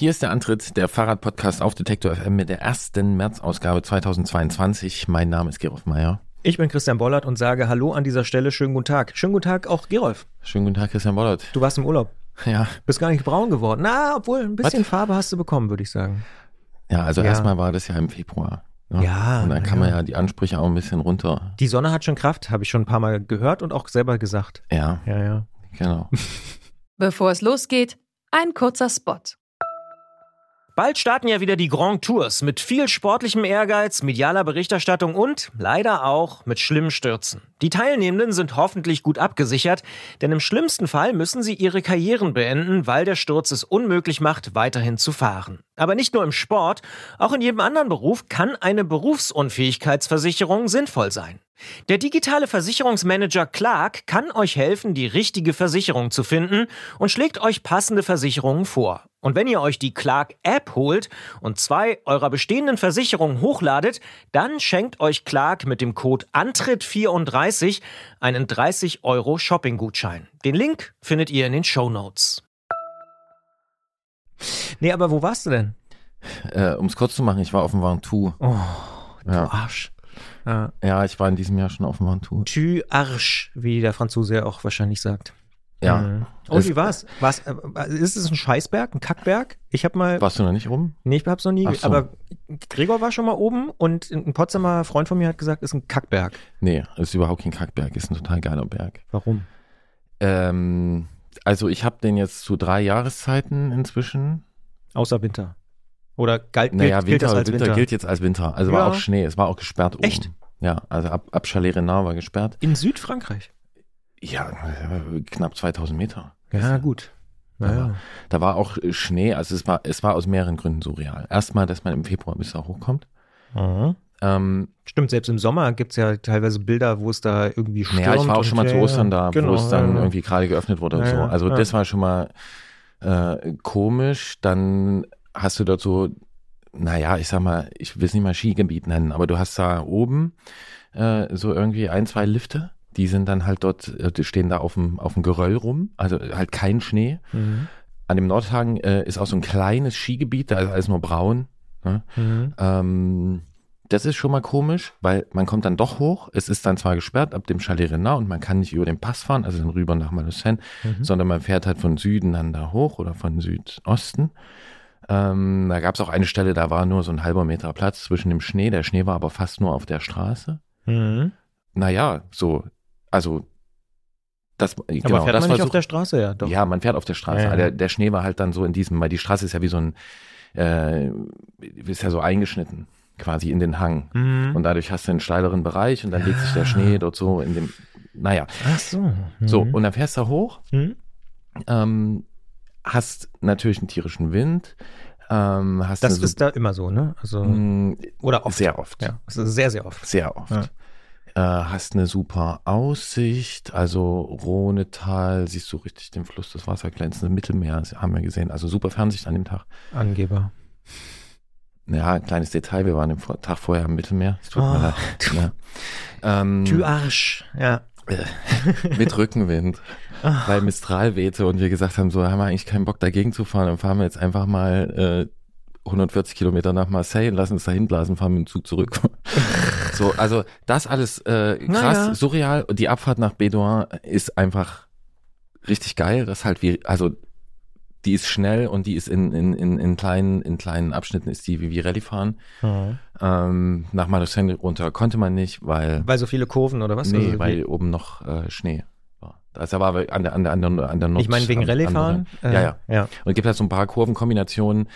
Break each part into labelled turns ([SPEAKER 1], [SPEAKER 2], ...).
[SPEAKER 1] Hier ist der Antritt der Fahrradpodcast auf Detektor FM mit der ersten März-Ausgabe 2022. Mein Name ist Gerolf Meyer.
[SPEAKER 2] Ich bin Christian Bollert und sage Hallo an dieser Stelle. Schönen guten Tag. Schönen guten Tag auch Gerolf.
[SPEAKER 1] Schönen guten Tag, Christian Bollert.
[SPEAKER 2] Du warst im Urlaub.
[SPEAKER 1] Ja.
[SPEAKER 2] Bist gar nicht braun geworden. Na, obwohl ein bisschen Was? Farbe hast du bekommen, würde ich sagen.
[SPEAKER 1] Ja, also ja. erstmal war das ja im Februar.
[SPEAKER 2] Ja. ja
[SPEAKER 1] und dann kann ja. man ja die Ansprüche auch ein bisschen runter.
[SPEAKER 2] Die Sonne hat schon Kraft, habe ich schon ein paar Mal gehört und auch selber gesagt.
[SPEAKER 1] Ja.
[SPEAKER 2] Ja, ja.
[SPEAKER 1] Genau.
[SPEAKER 3] Bevor es losgeht, ein kurzer Spot.
[SPEAKER 2] Bald starten ja wieder die Grand Tours mit viel sportlichem Ehrgeiz, medialer Berichterstattung und leider auch mit schlimmen Stürzen. Die Teilnehmenden sind hoffentlich gut abgesichert, denn im schlimmsten Fall müssen sie ihre Karrieren beenden, weil der Sturz es unmöglich macht, weiterhin zu fahren. Aber nicht nur im Sport, auch in jedem anderen Beruf kann eine Berufsunfähigkeitsversicherung sinnvoll sein. Der digitale Versicherungsmanager Clark kann euch helfen, die richtige Versicherung zu finden und schlägt euch passende Versicherungen vor. Und wenn ihr euch die Clark App holt und zwei eurer bestehenden Versicherungen hochladet, dann schenkt euch Clark mit dem Code Antritt34 einen 30 Euro Shopping-Gutschein. Den Link findet ihr in den Show Notes. Nee, aber wo warst du denn?
[SPEAKER 1] Äh, um es kurz zu machen, ich war auf dem Ventoux.
[SPEAKER 2] Oh, du ja. Arsch.
[SPEAKER 1] Ja. ja, ich war in diesem Jahr schon auf dem Ventoux.
[SPEAKER 2] Tu Arsch, wie der Franzose auch wahrscheinlich sagt.
[SPEAKER 1] Ja. Mhm.
[SPEAKER 2] Und wie war's? war's äh, ist es ein Scheißberg, ein Kackberg? Ich habe mal.
[SPEAKER 1] Warst du noch nicht oben?
[SPEAKER 2] Nee, ich hab's noch nie. So. Aber Gregor war schon mal oben und ein Potsdamer Freund von mir hat gesagt, ist ein Kackberg.
[SPEAKER 1] Nee, ist überhaupt kein Kackberg, ist ein total geiler Berg.
[SPEAKER 2] Warum?
[SPEAKER 1] Ähm, also ich habe den jetzt zu drei Jahreszeiten inzwischen.
[SPEAKER 2] Außer Winter. Oder galt,
[SPEAKER 1] naja,
[SPEAKER 2] gilt,
[SPEAKER 1] Winter,
[SPEAKER 2] gilt das als
[SPEAKER 1] Winter,
[SPEAKER 2] Winter?
[SPEAKER 1] gilt jetzt als Winter. Also ja. war auch Schnee, es war auch gesperrt oben.
[SPEAKER 2] Echt?
[SPEAKER 1] Ja, also ab, ab Chalet Renard war gesperrt.
[SPEAKER 2] In Südfrankreich?
[SPEAKER 1] Ja, knapp 2000 Meter.
[SPEAKER 2] Ja, gut.
[SPEAKER 1] Naja. Da war auch Schnee, also es war, es war aus mehreren Gründen surreal. Erstmal, dass man im Februar bis da hochkommt.
[SPEAKER 2] Mhm. Ähm, Stimmt, selbst im Sommer gibt es ja teilweise Bilder, wo es da irgendwie stürmt.
[SPEAKER 1] Ja, ich war auch schon mal zu Ostern da,
[SPEAKER 2] genau,
[SPEAKER 1] wo es dann
[SPEAKER 2] ja.
[SPEAKER 1] irgendwie gerade geöffnet wurde und so. Also ja. das war schon mal äh, komisch. Dann hast du dort so, naja, ich sag mal, ich will es nicht mal Skigebiet nennen, aber du hast da oben äh, so irgendwie ein, zwei Lifte die sind dann halt dort, äh, die stehen da auf dem, auf dem Geröll rum, also halt kein Schnee. Mhm. An dem Nordhang äh, ist auch so ein kleines Skigebiet, da ist alles nur braun. Ne? Mhm. Ähm, das ist schon mal komisch, weil man kommt dann doch hoch. Es ist dann zwar gesperrt ab dem Chalet Renard und man kann nicht über den Pass fahren, also dann rüber nach Malocène, mhm. sondern man fährt halt von Süden dann da hoch oder von Südosten. Ähm, da gab es auch eine Stelle, da war nur so ein halber Meter Platz zwischen dem Schnee. Der Schnee war aber fast nur auf der Straße.
[SPEAKER 2] Mhm.
[SPEAKER 1] Naja, so also das,
[SPEAKER 2] Aber genau, fährt man nicht so, auf der Straße, ja,
[SPEAKER 1] doch. Ja, man fährt auf der Straße. Ja, ja. Der, der, Schnee war halt dann so in diesem, weil die Straße ist ja wie so ein, äh, ist ja so eingeschnitten quasi in den Hang. Mhm. Und dadurch hast du einen steileren Bereich und dann ja. legt sich der Schnee dort so in dem, naja.
[SPEAKER 2] Ach so.
[SPEAKER 1] Mhm. So, und dann fährst du hoch, mhm. ähm, hast natürlich einen tierischen Wind. Ähm, hast
[SPEAKER 2] das
[SPEAKER 1] so,
[SPEAKER 2] ist da immer so, ne? Also,
[SPEAKER 1] mh,
[SPEAKER 2] oder oft.
[SPEAKER 1] Sehr oft.
[SPEAKER 2] Ja, also sehr, sehr oft.
[SPEAKER 1] Sehr oft äh, hast eine super Aussicht, also Rhonetal, siehst du richtig den Fluss, das Wasser glänzende Mittelmeer, haben wir gesehen, also super Fernsicht an dem Tag.
[SPEAKER 2] Angeber.
[SPEAKER 1] Ja, ein kleines Detail, wir waren am Tag vorher im Mittelmeer, es tut oh. mir leid. Ja.
[SPEAKER 2] Ähm, du Arsch, ja.
[SPEAKER 1] mit Rückenwind, oh. weil Mistral wehte und wir gesagt haben, so haben wir eigentlich keinen Bock dagegen zu fahren, dann fahren wir jetzt einfach mal äh, 140 Kilometer nach Marseille und lassen uns dahin blasen, fahren mit dem Zug zurück. so, also das alles äh, krass, naja. surreal. Und die Abfahrt nach Bédouin ist einfach richtig geil. Das halt wie, also die ist schnell und die ist in, in, in, in kleinen, in kleinen Abschnitten ist die wie, wie Rallye fahren. Mhm. Ähm, nach Malocène runter konnte man nicht, weil.
[SPEAKER 2] Weil so viele Kurven oder was?
[SPEAKER 1] Nee, also weil oben noch äh, Schnee das war aber an der, an der, an der, an der
[SPEAKER 2] Nord. Ich meine wegen Rallye-Fahren?
[SPEAKER 1] Äh, ja, ja, ja. Und es gibt halt so ein paar Kurvenkombinationen.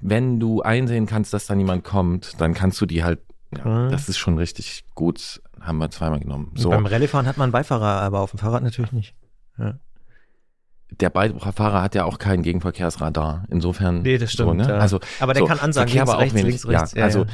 [SPEAKER 1] Wenn du einsehen kannst, dass da niemand kommt, dann kannst du die halt, ja, mhm. das ist schon richtig gut, haben wir zweimal genommen. So.
[SPEAKER 2] beim Rallye-Fahren hat man einen Beifahrer, aber auf dem Fahrrad natürlich nicht. Ja.
[SPEAKER 1] Der Beifahrer hat ja auch kein Gegenverkehrsradar. Insofern.
[SPEAKER 2] Nee, das stimmt. So,
[SPEAKER 1] ne?
[SPEAKER 2] ja.
[SPEAKER 1] also,
[SPEAKER 2] aber der
[SPEAKER 1] so,
[SPEAKER 2] kann ansagen,
[SPEAKER 1] Verkehr
[SPEAKER 2] links, rechts,
[SPEAKER 1] wenig,
[SPEAKER 2] links, rechts.
[SPEAKER 1] Ja, also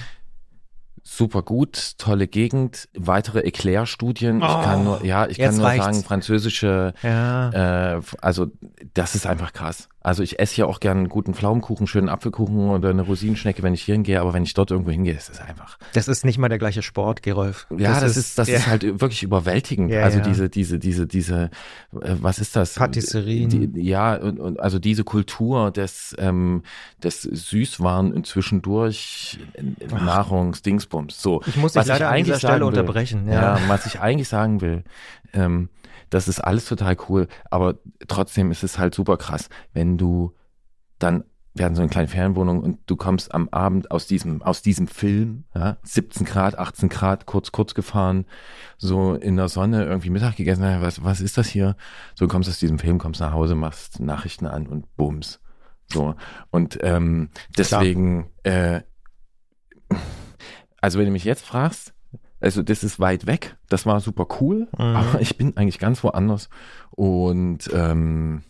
[SPEAKER 1] super gut, tolle Gegend, weitere Eclair-Studien. Oh, ich kann nur, ja, ich kann nur
[SPEAKER 2] reicht's.
[SPEAKER 1] sagen, französische,
[SPEAKER 2] ja.
[SPEAKER 1] äh, also das ist einfach krass. Also ich esse ja auch gern einen guten Pflaumenkuchen, schönen Apfelkuchen oder eine Rosinenschnecke, wenn ich hier hingehe, aber wenn ich dort irgendwo hingehe, ist es einfach.
[SPEAKER 2] Das ist nicht mal der gleiche Sport, Gerolf.
[SPEAKER 1] Ja, das, das ist, das ja. ist halt wirklich überwältigend. Ja, also ja. diese, diese, diese, diese, äh, was ist das?
[SPEAKER 2] Patisserien.
[SPEAKER 1] Die, ja, und, und also diese Kultur des, ähm, des Süßwaren zwischendurch Nahrungsdingsbums. So.
[SPEAKER 2] Ich muss dich leider ich eigentlich an dieser Stelle will, unterbrechen.
[SPEAKER 1] Ja. ja, was ich eigentlich sagen will, ähm, das ist alles total cool, aber trotzdem ist es halt super krass, wenn du dann werden so eine kleine Ferienwohnung und du kommst am Abend aus diesem, aus diesem Film, ja, 17 Grad, 18 Grad, kurz, kurz gefahren, so in der Sonne irgendwie Mittag gegessen, was, was ist das hier? So du kommst aus diesem Film, kommst nach Hause, machst Nachrichten an und bums. So. Und ähm, deswegen, äh, also wenn du mich jetzt fragst, also das ist weit weg, das war super cool, mhm. aber ich bin eigentlich ganz woanders. Und ähm,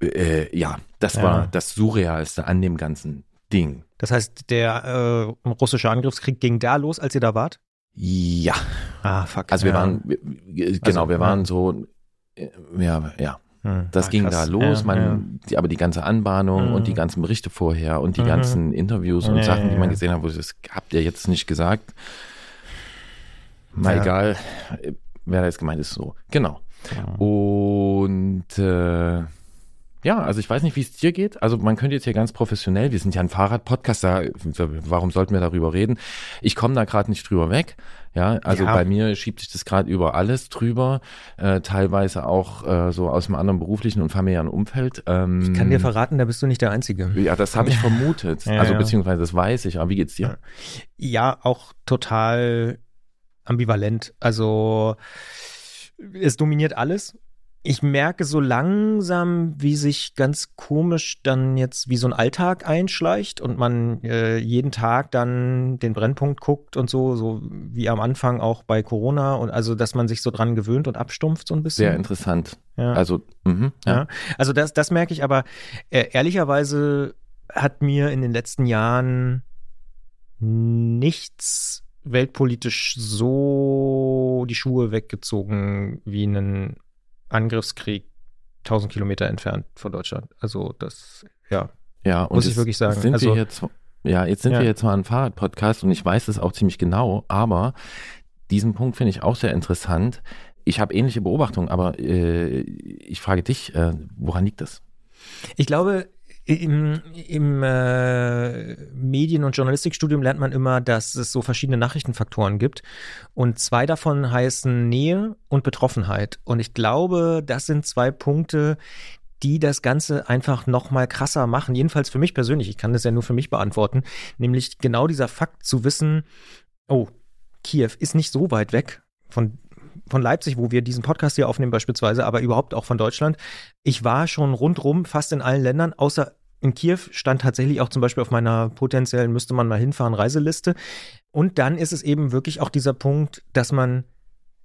[SPEAKER 1] äh, ja, das ja. war das Surrealste an dem ganzen Ding.
[SPEAKER 2] Das heißt, der äh, russische Angriffskrieg ging da los, als ihr da wart?
[SPEAKER 1] Ja.
[SPEAKER 2] Ah, fuck.
[SPEAKER 1] Also wir ja. waren, genau, also, wir waren ja. so, äh, ja, ja. Hm. Das ah, ging krass. da los, man, die, aber die ganze Anbahnung hm. und die ganzen Berichte vorher und die mhm. ganzen Interviews und Sachen, die man gesehen hat, wo das habt ihr jetzt nicht gesagt. Mal ja. egal, wer da jetzt gemeint ist, so. Genau. Ja. Und äh, ja, also ich weiß nicht, wie es dir geht. Also man könnte jetzt hier ganz professionell, wir sind ja ein Fahrradpodcast, da, warum sollten wir darüber reden? Ich komme da gerade nicht drüber weg. Ja, also ja. bei mir schiebt sich das gerade über alles drüber, äh, teilweise auch äh, so aus einem anderen beruflichen und familiären Umfeld.
[SPEAKER 2] Ähm, ich kann dir verraten, da bist du nicht der Einzige.
[SPEAKER 1] Ja, das habe ich vermutet. ja, also beziehungsweise das weiß ich. Aber wie geht's dir?
[SPEAKER 2] Ja, auch total ambivalent. Also es dominiert alles. Ich merke so langsam, wie sich ganz komisch dann jetzt wie so ein Alltag einschleicht und man äh, jeden Tag dann den Brennpunkt guckt und so, so wie am Anfang auch bei Corona und also, dass man sich so dran gewöhnt und abstumpft so ein bisschen.
[SPEAKER 1] Sehr interessant.
[SPEAKER 2] Ja.
[SPEAKER 1] Also,
[SPEAKER 2] mh, ja. ja. Also das, das merke ich, aber äh, ehrlicherweise hat mir in den letzten Jahren nichts weltpolitisch so die Schuhe weggezogen wie einen Angriffskrieg 1000 Kilometer entfernt von Deutschland. Also das, ja,
[SPEAKER 1] ja muss ich wirklich sagen. Sind
[SPEAKER 2] also,
[SPEAKER 1] wir jetzt, ja, jetzt sind ja. wir jetzt mal ein Fahrradpodcast und ich weiß es auch ziemlich genau, aber diesen Punkt finde ich auch sehr interessant. Ich habe ähnliche Beobachtungen, aber äh, ich frage dich, äh, woran liegt das?
[SPEAKER 2] Ich glaube, im, im äh, Medien- und Journalistikstudium lernt man immer, dass es so verschiedene Nachrichtenfaktoren gibt. Und zwei davon heißen Nähe und Betroffenheit. Und ich glaube, das sind zwei Punkte, die das Ganze einfach noch mal krasser machen. Jedenfalls für mich persönlich. Ich kann das ja nur für mich beantworten. Nämlich genau dieser Fakt zu wissen, oh, Kiew ist nicht so weit weg von von Leipzig, wo wir diesen Podcast hier aufnehmen beispielsweise, aber überhaupt auch von Deutschland. Ich war schon rundrum fast in allen Ländern, außer in Kiew stand tatsächlich auch zum Beispiel auf meiner potenziellen müsste man mal hinfahren Reiseliste. Und dann ist es eben wirklich auch dieser Punkt, dass man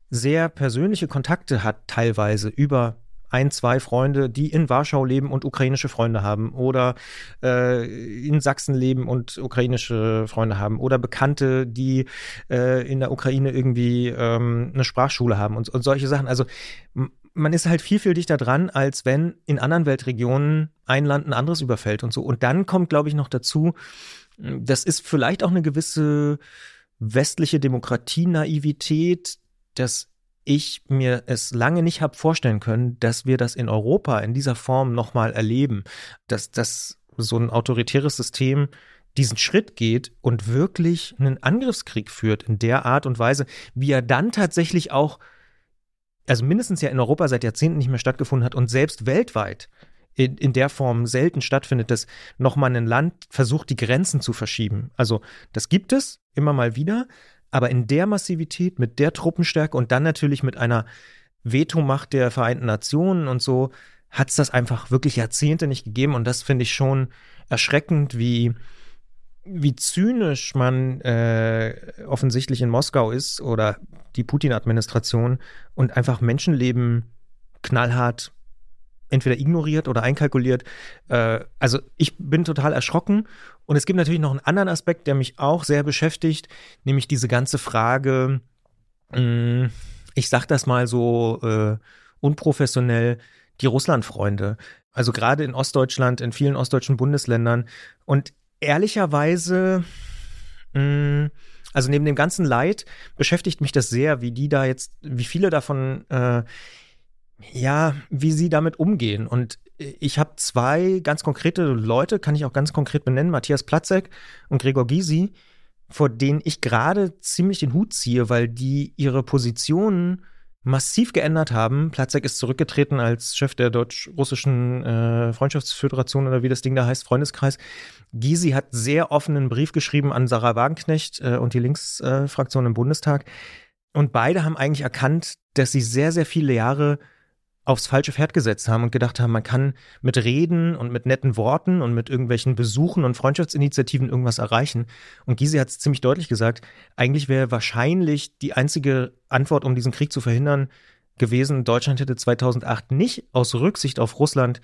[SPEAKER 2] sehr persönliche Kontakte hat, teilweise über ein, zwei Freunde, die in Warschau leben und ukrainische Freunde haben oder äh, in Sachsen leben und ukrainische Freunde haben oder Bekannte, die äh, in der Ukraine irgendwie ähm, eine Sprachschule haben und, und solche Sachen. Also man ist halt viel, viel dichter dran, als wenn in anderen Weltregionen ein Land ein anderes überfällt und so. Und dann kommt, glaube ich, noch dazu, das ist vielleicht auch eine gewisse westliche Demokratie-Naivität, dass ich mir es lange nicht habe vorstellen können, dass wir das in Europa in dieser Form nochmal erleben, dass das so ein autoritäres System diesen Schritt geht und wirklich einen Angriffskrieg führt in der Art und Weise, wie er dann tatsächlich auch, also mindestens ja in Europa seit Jahrzehnten nicht mehr stattgefunden hat und selbst weltweit in, in der Form selten stattfindet, dass nochmal ein Land versucht, die Grenzen zu verschieben. Also das gibt es immer mal wieder, aber in der Massivität, mit der Truppenstärke und dann natürlich mit einer Vetomacht der Vereinten Nationen und so, hat es das einfach wirklich Jahrzehnte nicht gegeben. Und das finde ich schon erschreckend, wie, wie zynisch man äh, offensichtlich in Moskau ist oder die Putin-Administration und einfach Menschenleben knallhart entweder ignoriert oder einkalkuliert. Äh, also ich bin total erschrocken. Und es gibt natürlich noch einen anderen Aspekt, der mich auch sehr beschäftigt, nämlich diese ganze Frage, mh, hm, ich sag das mal so äh, unprofessionell, die Russlandfreunde. Also gerade in Ostdeutschland, in vielen ostdeutschen Bundesländern. Und ehrlicherweise, mh, mm, also neben dem ganzen Leid beschäftigt mich das sehr, wie die da jetzt, wie viele davon, äh, ja, wie sie damit umgehen. Und ich habe zwei ganz konkrete Leute, kann ich auch ganz konkret benennen, Matthias Platzek und Gregor Gysi, vor denen ich gerade ziemlich den Hut ziehe, weil die ihre Positionen massiv geändert haben. Platzek ist zurückgetreten als Chef der deutsch-russischen äh, Freundschaftsföderation oder wie das Ding da heißt, Freundeskreis. Gysi hat sehr offenen Brief geschrieben an Sarah Wagenknecht äh, und die Linksfraktion äh, im Bundestag. Und beide haben eigentlich erkannt, dass sie sehr, sehr viele Jahre aufs falsche Pferd gesetzt haben und gedacht haben, man kann mit Reden und mit netten Worten und mit irgendwelchen Besuchen und Freundschaftsinitiativen irgendwas erreichen. Und Gysi hat es ziemlich deutlich gesagt, eigentlich wäre wahrscheinlich die einzige Antwort, um diesen Krieg zu verhindern, gewesen, Deutschland hätte 2008 nicht aus Rücksicht auf Russland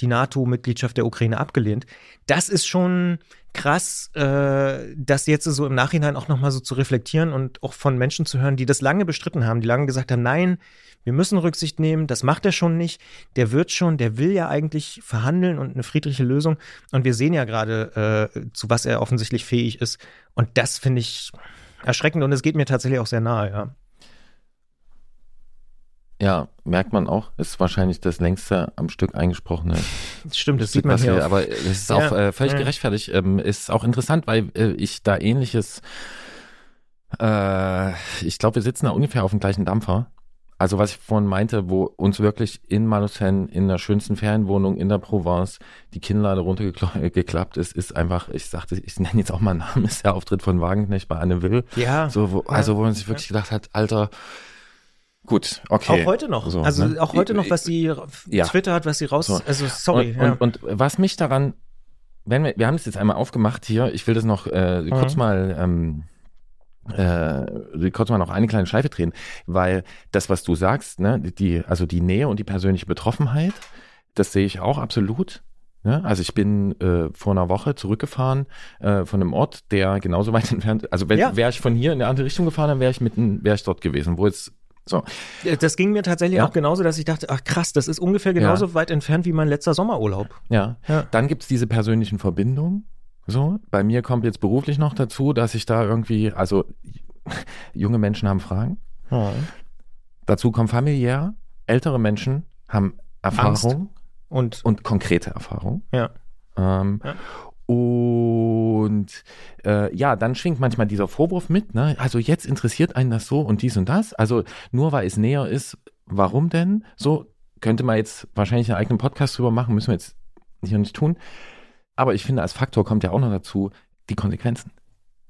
[SPEAKER 2] die NATO-Mitgliedschaft der Ukraine abgelehnt. Das ist schon krass, äh, das jetzt so im Nachhinein auch nochmal so zu reflektieren und auch von Menschen zu hören, die das lange bestritten haben, die lange gesagt haben, nein, wir müssen Rücksicht nehmen, das macht er schon nicht, der wird schon, der will ja eigentlich verhandeln und eine friedliche Lösung. Und wir sehen ja gerade, äh, zu was er offensichtlich fähig ist. Und das finde ich erschreckend und es geht mir tatsächlich auch sehr nahe, ja.
[SPEAKER 1] Ja, merkt man auch. Ist wahrscheinlich das längste am Stück eingesprochene.
[SPEAKER 2] Stimmt, das Stück, sieht man hier.
[SPEAKER 1] Wir, aber es ist ja, auch äh, völlig ja. gerechtfertigt. Ähm, ist auch interessant, weil äh, ich da ähnliches. Äh, ich glaube, wir sitzen da ungefähr auf dem gleichen Dampfer. Also was ich vorhin meinte, wo uns wirklich in Malusen, in der schönsten Ferienwohnung in der Provence, die Kinnlade runtergeklappt ist, ist einfach, ich sagte, ich nenne jetzt auch mal einen Namen, ist der Auftritt von Wagenknecht bei Anne Will.
[SPEAKER 2] Ja.
[SPEAKER 1] So, wo, also wo man sich wirklich gedacht hat, Alter, Gut, okay.
[SPEAKER 2] Auch heute noch. So, also ne? auch heute noch, was sie ja. Twitter hat, was sie raus. So. Also sorry.
[SPEAKER 1] Und, ja. und, und, was mich daran, wenn wir, wir haben es jetzt einmal aufgemacht hier, ich will das noch äh, mhm. kurz mal ähm, äh, kurz mal noch eine kleine Schleife drehen, weil das, was du sagst, ne, die, also die Nähe und die persönliche Betroffenheit, das sehe ich auch absolut. Ne? Also ich bin äh, vor einer Woche zurückgefahren äh, von einem Ort, der genauso weit entfernt, also wenn, ja. wäre ich von hier in eine andere Richtung gefahren, dann wäre ich mitten, wäre ich dort gewesen, wo jetzt so.
[SPEAKER 2] Das ging mir tatsächlich ja. auch genauso, dass ich dachte, ach krass, das ist ungefähr genauso ja. weit entfernt wie mein letzter Sommerurlaub.
[SPEAKER 1] Ja. ja. Dann gibt's diese persönlichen Verbindungen. So, bei mir kommt jetzt beruflich noch dazu, dass ich da irgendwie, also junge Menschen haben Fragen. Ja. Dazu kommt familiär, ältere Menschen haben Erfahrung und, und konkrete Erfahrung.
[SPEAKER 2] Ja.
[SPEAKER 1] Ähm, ja. Und äh, ja, dann schwingt manchmal dieser Vorwurf mit, ne? Also jetzt interessiert einen das so und dies und das. Also nur weil es näher ist, warum denn? So könnte man jetzt wahrscheinlich einen eigenen Podcast drüber machen, müssen wir jetzt hier nicht tun. Aber ich finde, als Faktor kommt ja auch noch dazu die Konsequenzen.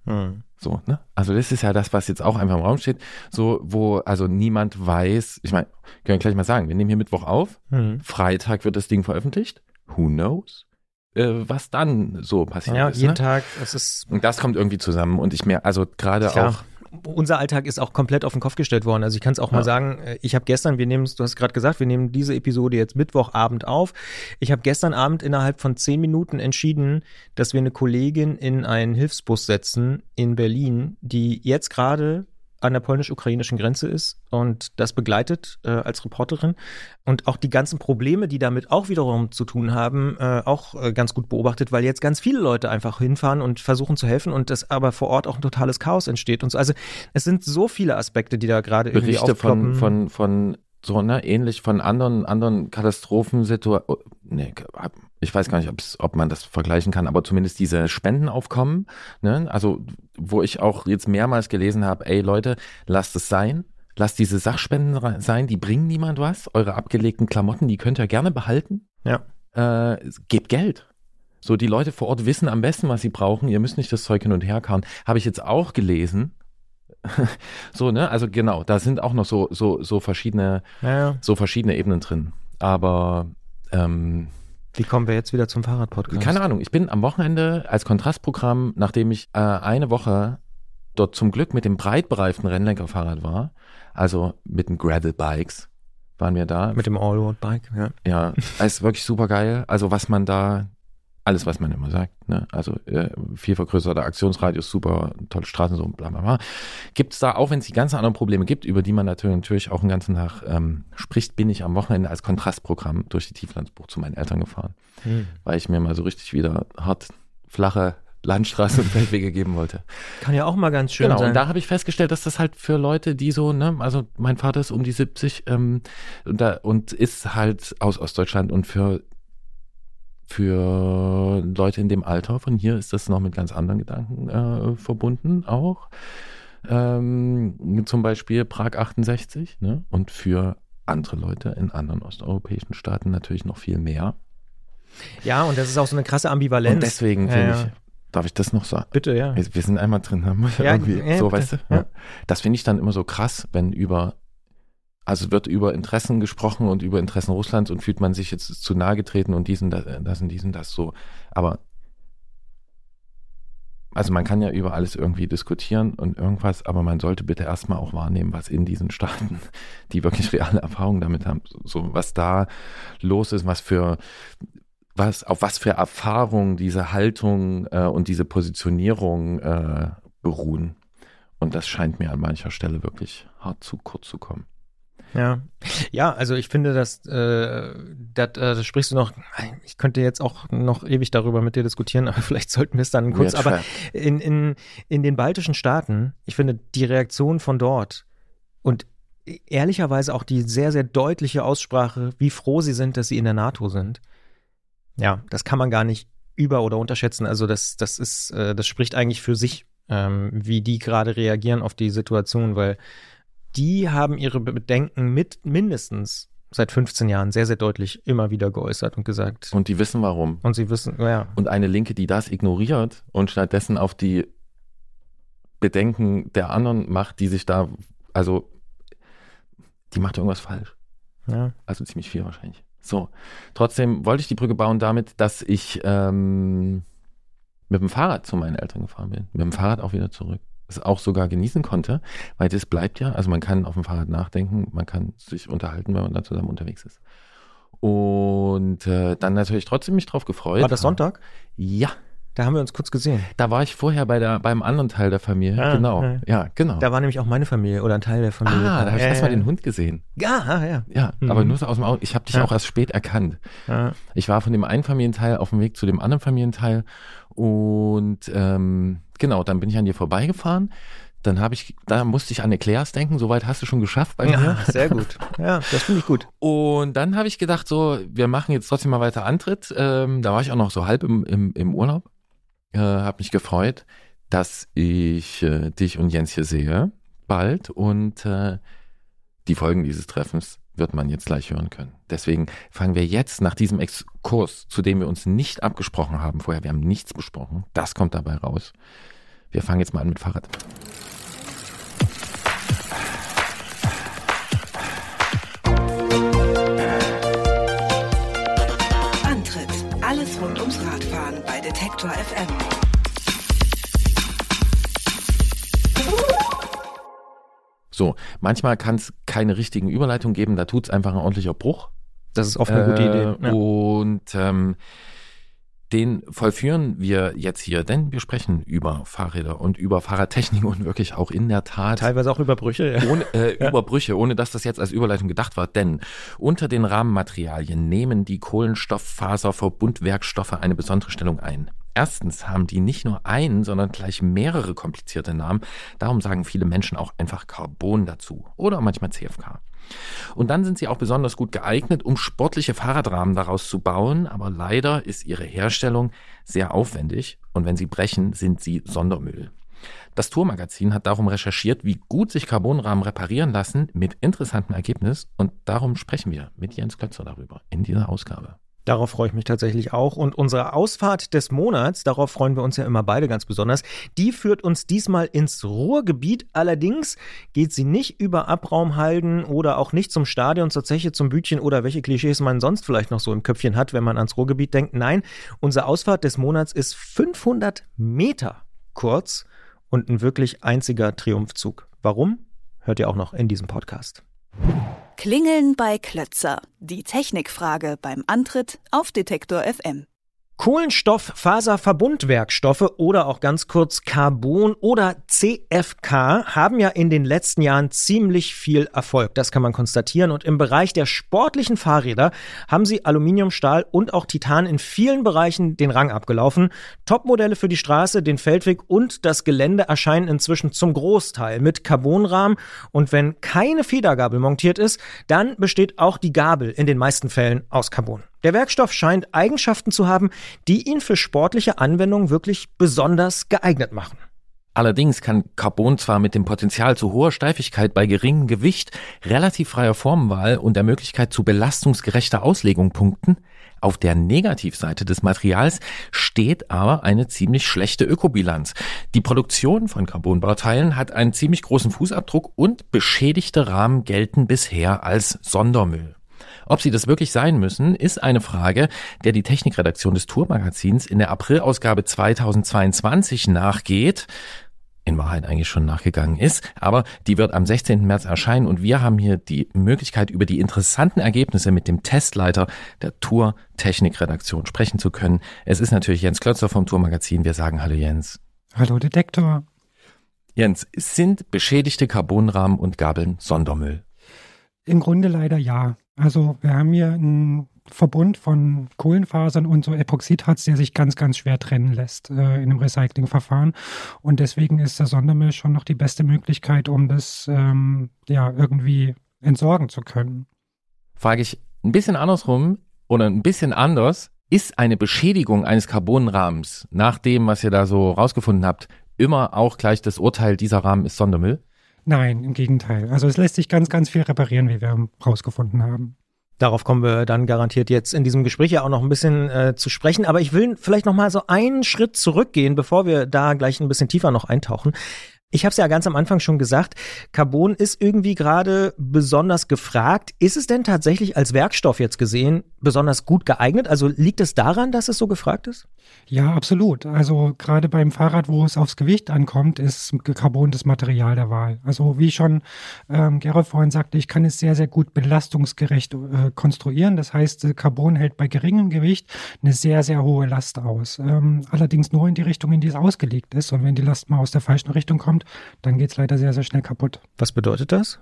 [SPEAKER 1] Hm. So, ne? Also das ist ja das, was jetzt auch einfach im Raum steht, so, wo also niemand weiß, ich meine, können wir gleich mal sagen, wir nehmen hier Mittwoch auf, hm. Freitag wird das Ding veröffentlicht, who knows? Äh, was dann so passiert
[SPEAKER 2] ja,
[SPEAKER 1] ist.
[SPEAKER 2] jeden
[SPEAKER 1] ne?
[SPEAKER 2] Tag, es ist.
[SPEAKER 1] Und das kommt irgendwie zusammen und ich mehr, also gerade auch
[SPEAKER 2] unser Alltag ist auch komplett auf den Kopf gestellt worden. Also ich kann es auch ja. mal sagen, äh, ich habe gestern, wir nehmen du hast gerade gesagt, wir nehmen diese Episode jetzt Mittwochabend auf. Ich habe gestern Abend innerhalb von zehn Minuten entschieden, dass wir eine Kollegin in einen Hilfsbus setzen in Berlin, die jetzt gerade an der polnisch-ukrainischen Grenze ist und das begleitet äh, als Reporterin und auch die ganzen Probleme, die damit auch wiederum zu tun haben, äh, auch äh, ganz gut beobachtet, weil jetzt ganz viele Leute einfach hinfahren und versuchen zu helfen und das aber vor Ort auch ein totales Chaos entsteht und so. Also es sind so viele Aspekte, die da gerade irgendwie
[SPEAKER 1] Berichte von, von, von so, ne, ähnlich von anderen, anderen Katastrophensituationen, nee, ich weiß gar nicht, ob man das vergleichen kann, aber zumindest diese Spendenaufkommen, ne, also wo ich auch jetzt mehrmals gelesen habe, ey Leute, lasst es sein, lasst diese Sachspenden sein, die bringen niemand was, eure abgelegten Klamotten, die könnt ihr gerne behalten.
[SPEAKER 2] Ja.
[SPEAKER 1] Äh, gebt Geld. So, die Leute vor Ort wissen am besten, was sie brauchen. Ihr müsst nicht das Zeug hin und her kauen. Habe ich jetzt auch gelesen. so, ne? Also genau, da sind auch noch so, so, so verschiedene, ja, ja. so verschiedene Ebenen drin. Aber ähm,
[SPEAKER 2] wie kommen wir jetzt wieder zum Fahrradpodcast?
[SPEAKER 1] Keine Ahnung. Ich bin am Wochenende als Kontrastprogramm, nachdem ich äh, eine Woche dort zum Glück mit dem breitbereiften Rennlenkerfahrrad war, also mit den Gravel-Bikes, waren wir da.
[SPEAKER 2] Mit dem Allroad-Bike, ja.
[SPEAKER 1] Ja, ist wirklich super geil. Also was man da alles, was man immer sagt. Ne? Also äh, viel vergrößerter Aktionsradius, super, tolle Straßen, so bla bla bla. Gibt es da, auch wenn es die ganzen anderen Probleme gibt, über die man natürlich, natürlich auch den ganzen Tag ähm, spricht, bin ich am Wochenende als Kontrastprogramm durch die Tieflandsbucht zu meinen Eltern gefahren, hm. weil ich mir mal so richtig wieder hart flache Landstraßen und Feldwege geben wollte.
[SPEAKER 2] Kann ja auch mal ganz schön
[SPEAKER 1] genau,
[SPEAKER 2] sein.
[SPEAKER 1] Und da habe ich festgestellt, dass das halt für Leute, die so, ne, also mein Vater ist um die 70 ähm, und, da, und ist halt aus Ostdeutschland und für für Leute in dem Alter von hier ist das noch mit ganz anderen Gedanken äh, verbunden auch. Ähm, zum Beispiel Prag 68 ne? und für andere Leute in anderen osteuropäischen Staaten natürlich noch viel mehr.
[SPEAKER 2] Ja, und das ist auch so eine krasse Ambivalenz. Und
[SPEAKER 1] deswegen finde ja, ja. ich, Darf ich das noch sagen?
[SPEAKER 2] Bitte, ja.
[SPEAKER 1] Wir, wir sind einmal drin, haben wir ja, irgendwie ja, so, bitte. weißt du? Ja. Das finde ich dann immer so krass, wenn über, also wird über Interessen gesprochen und über Interessen Russlands und fühlt man sich jetzt zu nahe getreten und diesen, das und diesen, das so. Aber also man kann ja über alles irgendwie diskutieren und irgendwas, aber man sollte bitte erstmal auch wahrnehmen, was in diesen Staaten, die wirklich reale Erfahrungen damit haben, so was da los ist, was für was, auf was für Erfahrungen diese Haltung äh, und diese Positionierung äh, beruhen. Und das scheint mir an mancher Stelle wirklich hart zu kurz zu kommen.
[SPEAKER 2] Ja, ja, also ich finde, dass äh, das, äh, sprichst du noch. Ich könnte jetzt auch noch ewig darüber mit dir diskutieren, aber vielleicht sollten wir es dann kurz. Aber in, in, in den baltischen Staaten, ich finde die Reaktion von dort und ehrlicherweise auch die sehr, sehr deutliche Aussprache, wie froh sie sind, dass sie in der NATO sind, ja, das kann man gar nicht über- oder unterschätzen. Also das, das ist, äh, das spricht eigentlich für sich, ähm, wie die gerade reagieren auf die Situation, weil die haben ihre Bedenken mit mindestens seit 15 Jahren sehr, sehr deutlich immer wieder geäußert und gesagt.
[SPEAKER 1] Und die wissen warum.
[SPEAKER 2] Und sie wissen, ja.
[SPEAKER 1] Und eine Linke, die das ignoriert und stattdessen auf die Bedenken der anderen macht, die sich da, also, die macht irgendwas falsch. Ja. Also ziemlich viel wahrscheinlich. So, trotzdem wollte ich die Brücke bauen damit, dass ich ähm, mit dem Fahrrad zu meinen Eltern gefahren bin. Mit dem Fahrrad auch wieder zurück. Es auch sogar genießen konnte, weil das bleibt ja, also man kann auf dem Fahrrad nachdenken, man kann sich unterhalten, wenn man dann zusammen unterwegs ist. Und äh, dann natürlich trotzdem mich drauf gefreut.
[SPEAKER 2] War das Sonntag?
[SPEAKER 1] Ja.
[SPEAKER 2] Da haben wir uns kurz gesehen.
[SPEAKER 1] Da war ich vorher bei der, beim anderen Teil der Familie. Ah, genau. Ja. ja. genau.
[SPEAKER 2] Da war nämlich auch meine Familie oder ein Teil der Familie.
[SPEAKER 1] Ah, da habe ich ja, erstmal ja. den Hund gesehen.
[SPEAKER 2] Ja, ah, ja.
[SPEAKER 1] Ja, mhm. aber nur so aus dem Auto. Ich habe dich auch erst spät erkannt. Ich war von dem einen Familienteil auf dem Weg zu dem anderen Familienteil und ähm, genau, dann bin ich an dir vorbeigefahren. Dann habe ich, da musste ich an Eclairs denken, soweit hast du schon geschafft bei mir. Ja,
[SPEAKER 2] sehr gut. Ja, das finde ich gut.
[SPEAKER 1] Und dann habe ich gedacht, so, wir machen jetzt trotzdem mal weiter Antritt. Ähm, da war ich auch noch so halb im, im, im Urlaub äh, habe mich gefreut, dass ich äh, dich und Jens hier sehe bald und äh, die Folgen dieses Treffens wird man jetzt gleich hören können. Deswegen fangen wir jetzt nach diesem Exkurs, zu dem wir uns nicht abgesprochen haben vorher, wir haben nichts besprochen, das kommt dabei raus. Wir fangen jetzt mal an mit Fahrrad.
[SPEAKER 4] Detektor FM.
[SPEAKER 1] So, manchmal kann es keine richtigen Überleitungen geben, da tut es einfach ein ordentlicher Bruch.
[SPEAKER 2] Das ist oft eine gute Idee.
[SPEAKER 1] Äh, ja. Und ähm, den vollführen wir jetzt hier, denn wir sprechen über Fahrräder und über Fahrradtechnik und wirklich auch in der Tat.
[SPEAKER 2] Teilweise auch über Brüche.
[SPEAKER 1] Ja. Ohne, äh, ja. Über Brüche, ohne dass das jetzt als Überleitung gedacht war. Denn unter den Rahmenmaterialien nehmen die Kohlenstofffaserverbundwerkstoffe eine besondere Stellung ein. Erstens haben die nicht nur einen, sondern gleich mehrere komplizierte Namen. Darum sagen viele Menschen auch einfach Carbon dazu oder manchmal CFK. Und dann sind sie auch besonders gut geeignet, um sportliche Fahrradrahmen daraus zu bauen, aber leider ist ihre Herstellung sehr aufwendig und wenn sie brechen, sind sie Sondermüll. Das Tourmagazin hat darum recherchiert, wie gut sich Carbonrahmen reparieren lassen, mit interessantem Ergebnis und darum sprechen wir mit Jens Klötzer darüber in dieser Ausgabe.
[SPEAKER 2] Darauf freue ich mich tatsächlich auch. Und unsere Ausfahrt des Monats, darauf freuen wir uns ja immer beide ganz besonders, die führt uns diesmal ins Ruhrgebiet. Allerdings geht sie nicht über Abraumhalden oder auch nicht zum Stadion, zur Zeche, zum Bütchen oder welche Klischees man sonst vielleicht noch so im Köpfchen hat, wenn man ans Ruhrgebiet denkt. Nein, unsere Ausfahrt des Monats ist 500 Meter kurz und ein wirklich einziger Triumphzug. Warum? Hört ihr auch noch in diesem Podcast.
[SPEAKER 4] Klingeln bei Klötzer. Die Technikfrage beim Antritt auf Detektor FM.
[SPEAKER 2] Kohlenstofffaserverbundwerkstoffe oder auch ganz kurz Carbon oder CFK haben ja in den letzten Jahren ziemlich viel Erfolg. Das kann man konstatieren. Und im Bereich der sportlichen Fahrräder haben sie Aluminium, Stahl und auch Titan in vielen Bereichen den Rang abgelaufen. Topmodelle für die Straße, den Feldweg und das Gelände erscheinen inzwischen zum Großteil mit Carbonrahmen. Und wenn keine Federgabel montiert ist, dann besteht auch die Gabel in den meisten Fällen aus Carbon. Der Werkstoff scheint Eigenschaften zu haben, die ihn für sportliche Anwendungen wirklich besonders geeignet machen.
[SPEAKER 1] Allerdings kann Carbon zwar mit dem Potenzial zu hoher Steifigkeit bei geringem Gewicht, relativ freier Formenwahl und der Möglichkeit zu belastungsgerechter Auslegung punkten, auf der Negativseite des Materials steht aber eine ziemlich schlechte Ökobilanz. Die Produktion von Carbonbauteilen hat einen ziemlich großen Fußabdruck und beschädigte Rahmen gelten bisher als Sondermüll. Ob sie das wirklich sein müssen, ist eine Frage, der die Technikredaktion des Tourmagazins in der Aprilausgabe 2022 nachgeht in Wahrheit eigentlich schon nachgegangen ist, aber die wird am 16. März erscheinen und wir haben hier die Möglichkeit, über die interessanten Ergebnisse mit dem Testleiter der Tour Technikredaktion sprechen zu können. Es ist natürlich Jens Klötzer vom Tourmagazin. Wir sagen Hallo Jens.
[SPEAKER 5] Hallo Detektor.
[SPEAKER 1] Jens, sind beschädigte Carbonrahmen und Gabeln Sondermüll?
[SPEAKER 5] Im Grunde leider ja. Also wir haben hier einen Verbund von Kohlenfasern und so Epoxidharz, der sich ganz, ganz schwer trennen lässt äh, in einem Recyclingverfahren. Und deswegen ist der Sondermüll schon noch die beste Möglichkeit, um das ähm, ja irgendwie entsorgen zu können.
[SPEAKER 1] Frage ich ein bisschen andersrum oder ein bisschen anders. Ist eine Beschädigung eines Carbonrahmens nach dem, was ihr da so rausgefunden habt, immer auch gleich das Urteil, dieser Rahmen ist Sondermüll?
[SPEAKER 5] Nein, im Gegenteil. Also es lässt sich ganz, ganz viel reparieren, wie wir rausgefunden haben.
[SPEAKER 2] Darauf kommen wir dann garantiert jetzt in diesem Gespräch ja auch noch ein bisschen äh, zu sprechen. Aber ich will vielleicht noch mal so einen Schritt zurückgehen, bevor wir da gleich ein bisschen tiefer noch eintauchen. Ich habe es ja ganz am Anfang schon gesagt, Carbon ist irgendwie gerade besonders gefragt. Ist es denn tatsächlich als Werkstoff jetzt gesehen besonders gut geeignet? Also liegt es daran, dass es so gefragt ist?
[SPEAKER 5] Ja, absolut. Also gerade beim Fahrrad, wo es aufs Gewicht ankommt, ist Carbon das Material der Wahl. Also wie schon ähm, Gerald vorhin sagte, ich kann es sehr, sehr gut belastungsgerecht äh, konstruieren. Das heißt, Carbon hält bei geringem Gewicht eine sehr, sehr hohe Last aus. Ähm, allerdings nur in die Richtung, in die es ausgelegt ist. Und wenn die Last mal aus der falschen Richtung kommt, dann geht es leider sehr, sehr schnell kaputt.
[SPEAKER 2] Was bedeutet das?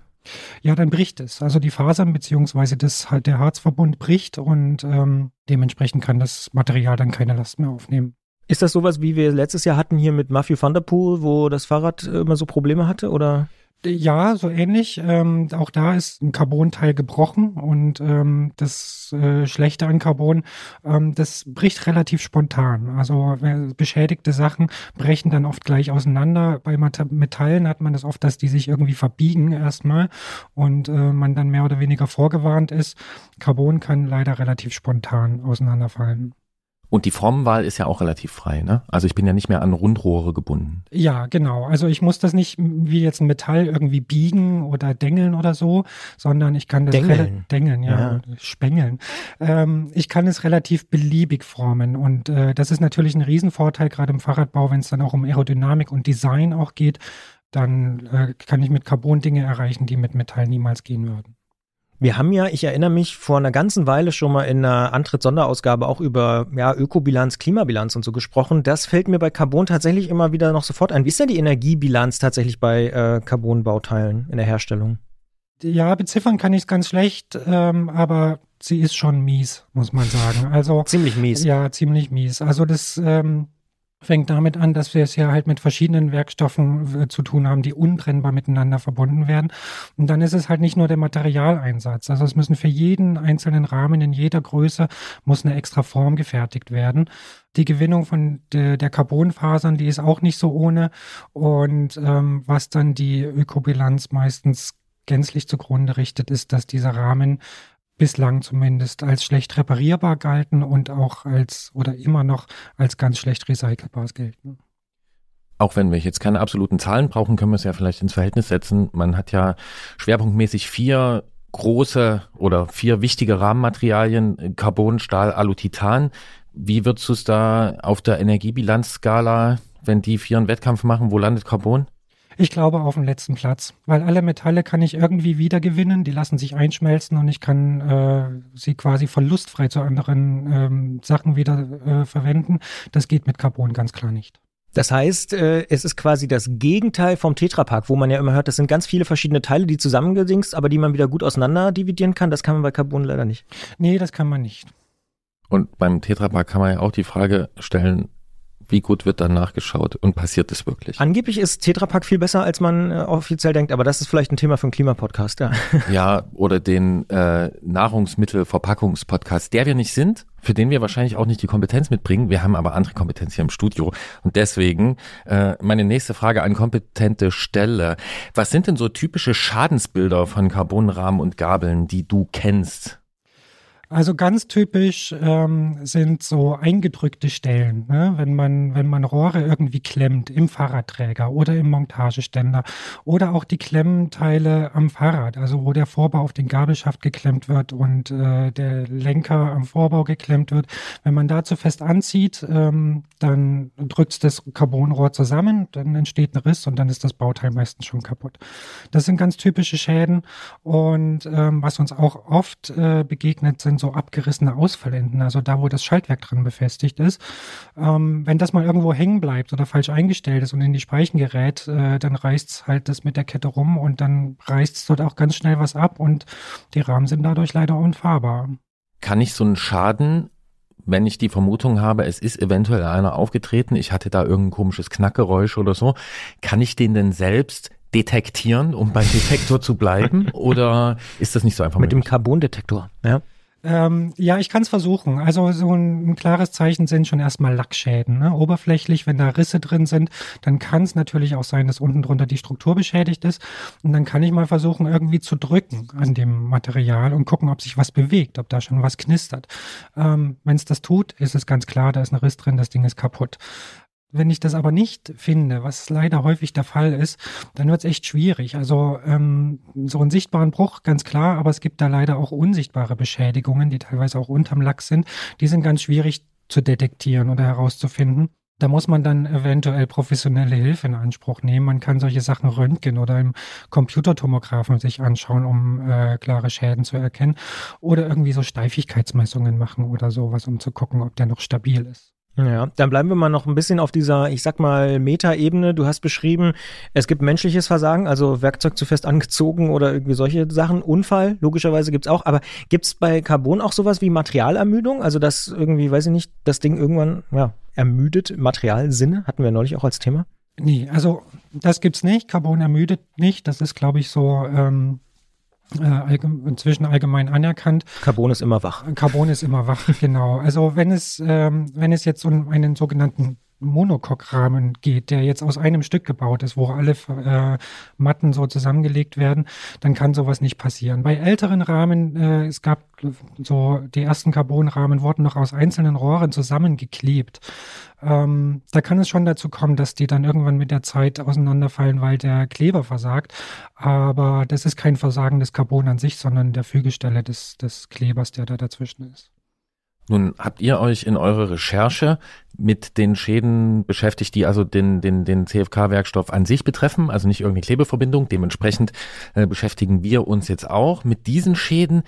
[SPEAKER 5] Ja, dann bricht es. Also die Fasern beziehungsweise das halt der Harzverbund bricht und ähm, dementsprechend kann das Material dann keine Last mehr aufnehmen.
[SPEAKER 2] Ist das sowas, wie wir letztes Jahr hatten hier mit Matthew van der Poel, wo das Fahrrad immer so Probleme hatte, oder?
[SPEAKER 5] Ja, so ähnlich. Ähm, auch da ist ein Carbonteil gebrochen und ähm, das äh, Schlechte an Carbon, ähm, das bricht relativ spontan. Also äh, beschädigte Sachen brechen dann oft gleich auseinander. Bei Metallen hat man das oft, dass die sich irgendwie verbiegen erstmal und äh, man dann mehr oder weniger vorgewarnt ist. Carbon kann leider relativ spontan auseinanderfallen.
[SPEAKER 1] Und die Formwahl ist ja auch relativ frei, ne? Also ich bin ja nicht mehr an Rundrohre gebunden.
[SPEAKER 5] Ja, genau. Also ich muss das nicht wie jetzt ein Metall irgendwie biegen oder dengeln oder so, sondern ich kann das
[SPEAKER 2] dengeln,
[SPEAKER 5] dengeln ja, ja. spengeln. Ähm, ich kann es relativ beliebig formen und äh, das ist natürlich ein Riesenvorteil gerade im Fahrradbau, wenn es dann auch um Aerodynamik und Design auch geht, dann äh, kann ich mit Carbon Dinge erreichen, die mit Metall niemals gehen würden.
[SPEAKER 2] Wir haben ja, ich erinnere mich, vor einer ganzen Weile schon mal in einer Antritt-Sonderausgabe auch über ja, Ökobilanz, Klimabilanz und so gesprochen. Das fällt mir bei Carbon tatsächlich immer wieder noch sofort ein. Wie ist denn die Energiebilanz tatsächlich bei äh, Carbonbauteilen in der Herstellung?
[SPEAKER 5] Ja, beziffern kann ich es ganz schlecht, ähm, aber sie ist schon mies, muss man sagen. Also
[SPEAKER 2] ziemlich mies.
[SPEAKER 5] Ja, ziemlich mies. Also das ähm, fängt damit an, dass wir es ja halt mit verschiedenen Werkstoffen äh, zu tun haben, die untrennbar miteinander verbunden werden. Und dann ist es halt nicht nur der Materialeinsatz. Also es müssen für jeden einzelnen Rahmen in jeder Größe muss eine extra Form gefertigt werden. Die Gewinnung von de, der Carbonfasern, die ist auch nicht so ohne. Und ähm, was dann die Ökobilanz meistens gänzlich zugrunde richtet, ist, dass dieser Rahmen bislang zumindest als schlecht reparierbar galten und auch als oder immer noch als ganz schlecht recycelbar gelten.
[SPEAKER 1] Auch wenn wir jetzt keine absoluten Zahlen brauchen, können wir es ja vielleicht ins Verhältnis setzen. Man hat ja schwerpunktmäßig vier große oder vier wichtige Rahmenmaterialien, Carbon, Stahl, Alu, Titan. Wie würdest du es da auf der Energiebilanzskala, wenn die vier einen Wettkampf machen, wo landet Carbon?
[SPEAKER 5] Ich glaube auf dem letzten Platz, weil alle Metalle kann ich irgendwie wiedergewinnen, die lassen sich einschmelzen und ich kann äh, sie quasi verlustfrei zu anderen ähm, Sachen wieder äh, verwenden. Das geht mit Carbon ganz klar nicht.
[SPEAKER 2] Das heißt, äh, es ist quasi das Gegenteil vom Tetrapack, wo man ja immer hört, das sind ganz viele verschiedene Teile, die zusammengedingst, aber die man wieder gut auseinander dividieren kann. Das kann man bei Carbon leider nicht.
[SPEAKER 5] Nee, das kann man nicht.
[SPEAKER 1] Und beim Tetrapack kann man ja auch die Frage stellen, wie gut wird dann nachgeschaut und passiert es wirklich?
[SPEAKER 2] Angeblich ist Tetrapack viel besser, als man äh, offiziell denkt, aber das ist vielleicht ein Thema für einen Klimapodcast, ja.
[SPEAKER 1] Ja, oder den äh, Nahrungsmittelverpackungspodcast, der wir nicht sind, für den wir wahrscheinlich auch nicht die Kompetenz mitbringen. Wir haben aber andere Kompetenz hier im Studio. Und deswegen äh, meine nächste Frage an kompetente Stelle. Was sind denn so typische Schadensbilder von Carbonrahmen und Gabeln, die du kennst?
[SPEAKER 5] Also ganz typisch ähm, sind so eingedrückte Stellen, ne? wenn man wenn man Rohre irgendwie klemmt im Fahrradträger oder im Montageständer oder auch die Klemmteile am Fahrrad, also wo der Vorbau auf den Gabelschaft geklemmt wird und äh, der Lenker am Vorbau geklemmt wird. Wenn man da zu fest anzieht, ähm, dann drückt das Carbonrohr zusammen, dann entsteht ein Riss und dann ist das Bauteil meistens schon kaputt. Das sind ganz typische Schäden und ähm, was uns auch oft äh, begegnet sind so abgerissene Ausfallenden, also da, wo das Schaltwerk dran befestigt ist. Ähm, wenn das mal irgendwo hängen bleibt oder falsch eingestellt ist und in die Speichen gerät, äh, dann reißt es halt das mit der Kette rum und dann reißt es dort auch ganz schnell was ab und die Rahmen sind dadurch leider unfahrbar.
[SPEAKER 1] Kann ich so einen Schaden wenn ich die Vermutung habe, es ist eventuell einer aufgetreten, ich hatte da irgendein komisches Knackgeräusch oder so, kann ich den denn selbst detektieren, um beim Detektor zu bleiben? Oder ist das nicht so einfach?
[SPEAKER 2] Mit möglich? dem Carbondetektor, ja.
[SPEAKER 5] Ähm, ja, ich kann es versuchen. Also so ein, ein, klares Zeichen sind schon erstmal Lackschäden. Ne? Oberflächlich, wenn da Risse drin sind, dann kann es natürlich auch sein, dass unten drunter die Struktur beschädigt ist. Und dann kann ich mal versuchen, irgendwie zu drücken an dem Material und gucken, ob sich was bewegt, ob da schon was knistert. Ähm, wenn es das tut, ist es ganz klar, da ist ein Riss drin, das Ding ist kaputt. Wenn ich das aber nicht finde, was leider häufig der Fall ist, dann wird es echt schwierig. Also ähm, so einen sichtbaren Bruch, ganz klar, aber es gibt da leider auch unsichtbare Beschädigungen, die teilweise auch unterm Lack sind. Die sind ganz schwierig zu detektieren oder herauszufinden. Da muss man dann eventuell professionelle Hilfe in Anspruch nehmen. Man kann solche Sachen röntgen oder im Computertomographen sich anschauen, um äh, klare Schäden zu erkennen. Oder irgendwie so Steifigkeitsmessungen machen oder sowas, um zu gucken, ob der noch stabil ist.
[SPEAKER 2] Ja, dann bleiben wir mal noch ein bisschen auf dieser, ich sag mal, Meta-Ebene. Du hast beschrieben, es gibt menschliches Versagen, also Werkzeug zu fest angezogen oder irgendwie solche Sachen. Unfall, logischerweise gibt's auch. Aber gibt's bei Carbon auch sowas wie Materialermüdung? Also, dass irgendwie, weiß ich nicht, das Ding irgendwann, ja, ermüdet, Materialsinne, hatten wir neulich auch als Thema?
[SPEAKER 5] Nee, also das gibt's nicht. Carbon ermüdet nicht. Das ist, glaube ich, so ähm, äh, inzwischen allgemein anerkannt.
[SPEAKER 2] Carbon ist immer wach.
[SPEAKER 5] Carbon ist immer wach, genau. Also wenn es, ähm, wenn es jetzt um einen sogenannten Monocoque-Rahmen geht, der jetzt aus einem Stück gebaut ist, wo alle äh, Matten so zusammengelegt werden, dann kann sowas nicht passieren. Bei älteren Rahmen, äh, es gab so, die ersten Carbonrahmen wurden noch aus einzelnen Rohren zusammengeklebt. Ähm, da kann es schon dazu kommen, dass die dann irgendwann mit der Zeit auseinanderfallen, weil der Kleber versagt. Aber das ist kein Versagen des Carbon an sich, sondern der Fügestelle des, des Klebers, der da dazwischen ist.
[SPEAKER 1] Nun habt ihr euch in eurer Recherche mit den Schäden beschäftigt, die also den, den, den CFK-Werkstoff an sich betreffen, also nicht irgendeine Klebeverbindung. Dementsprechend äh, beschäftigen wir uns jetzt auch mit diesen Schäden.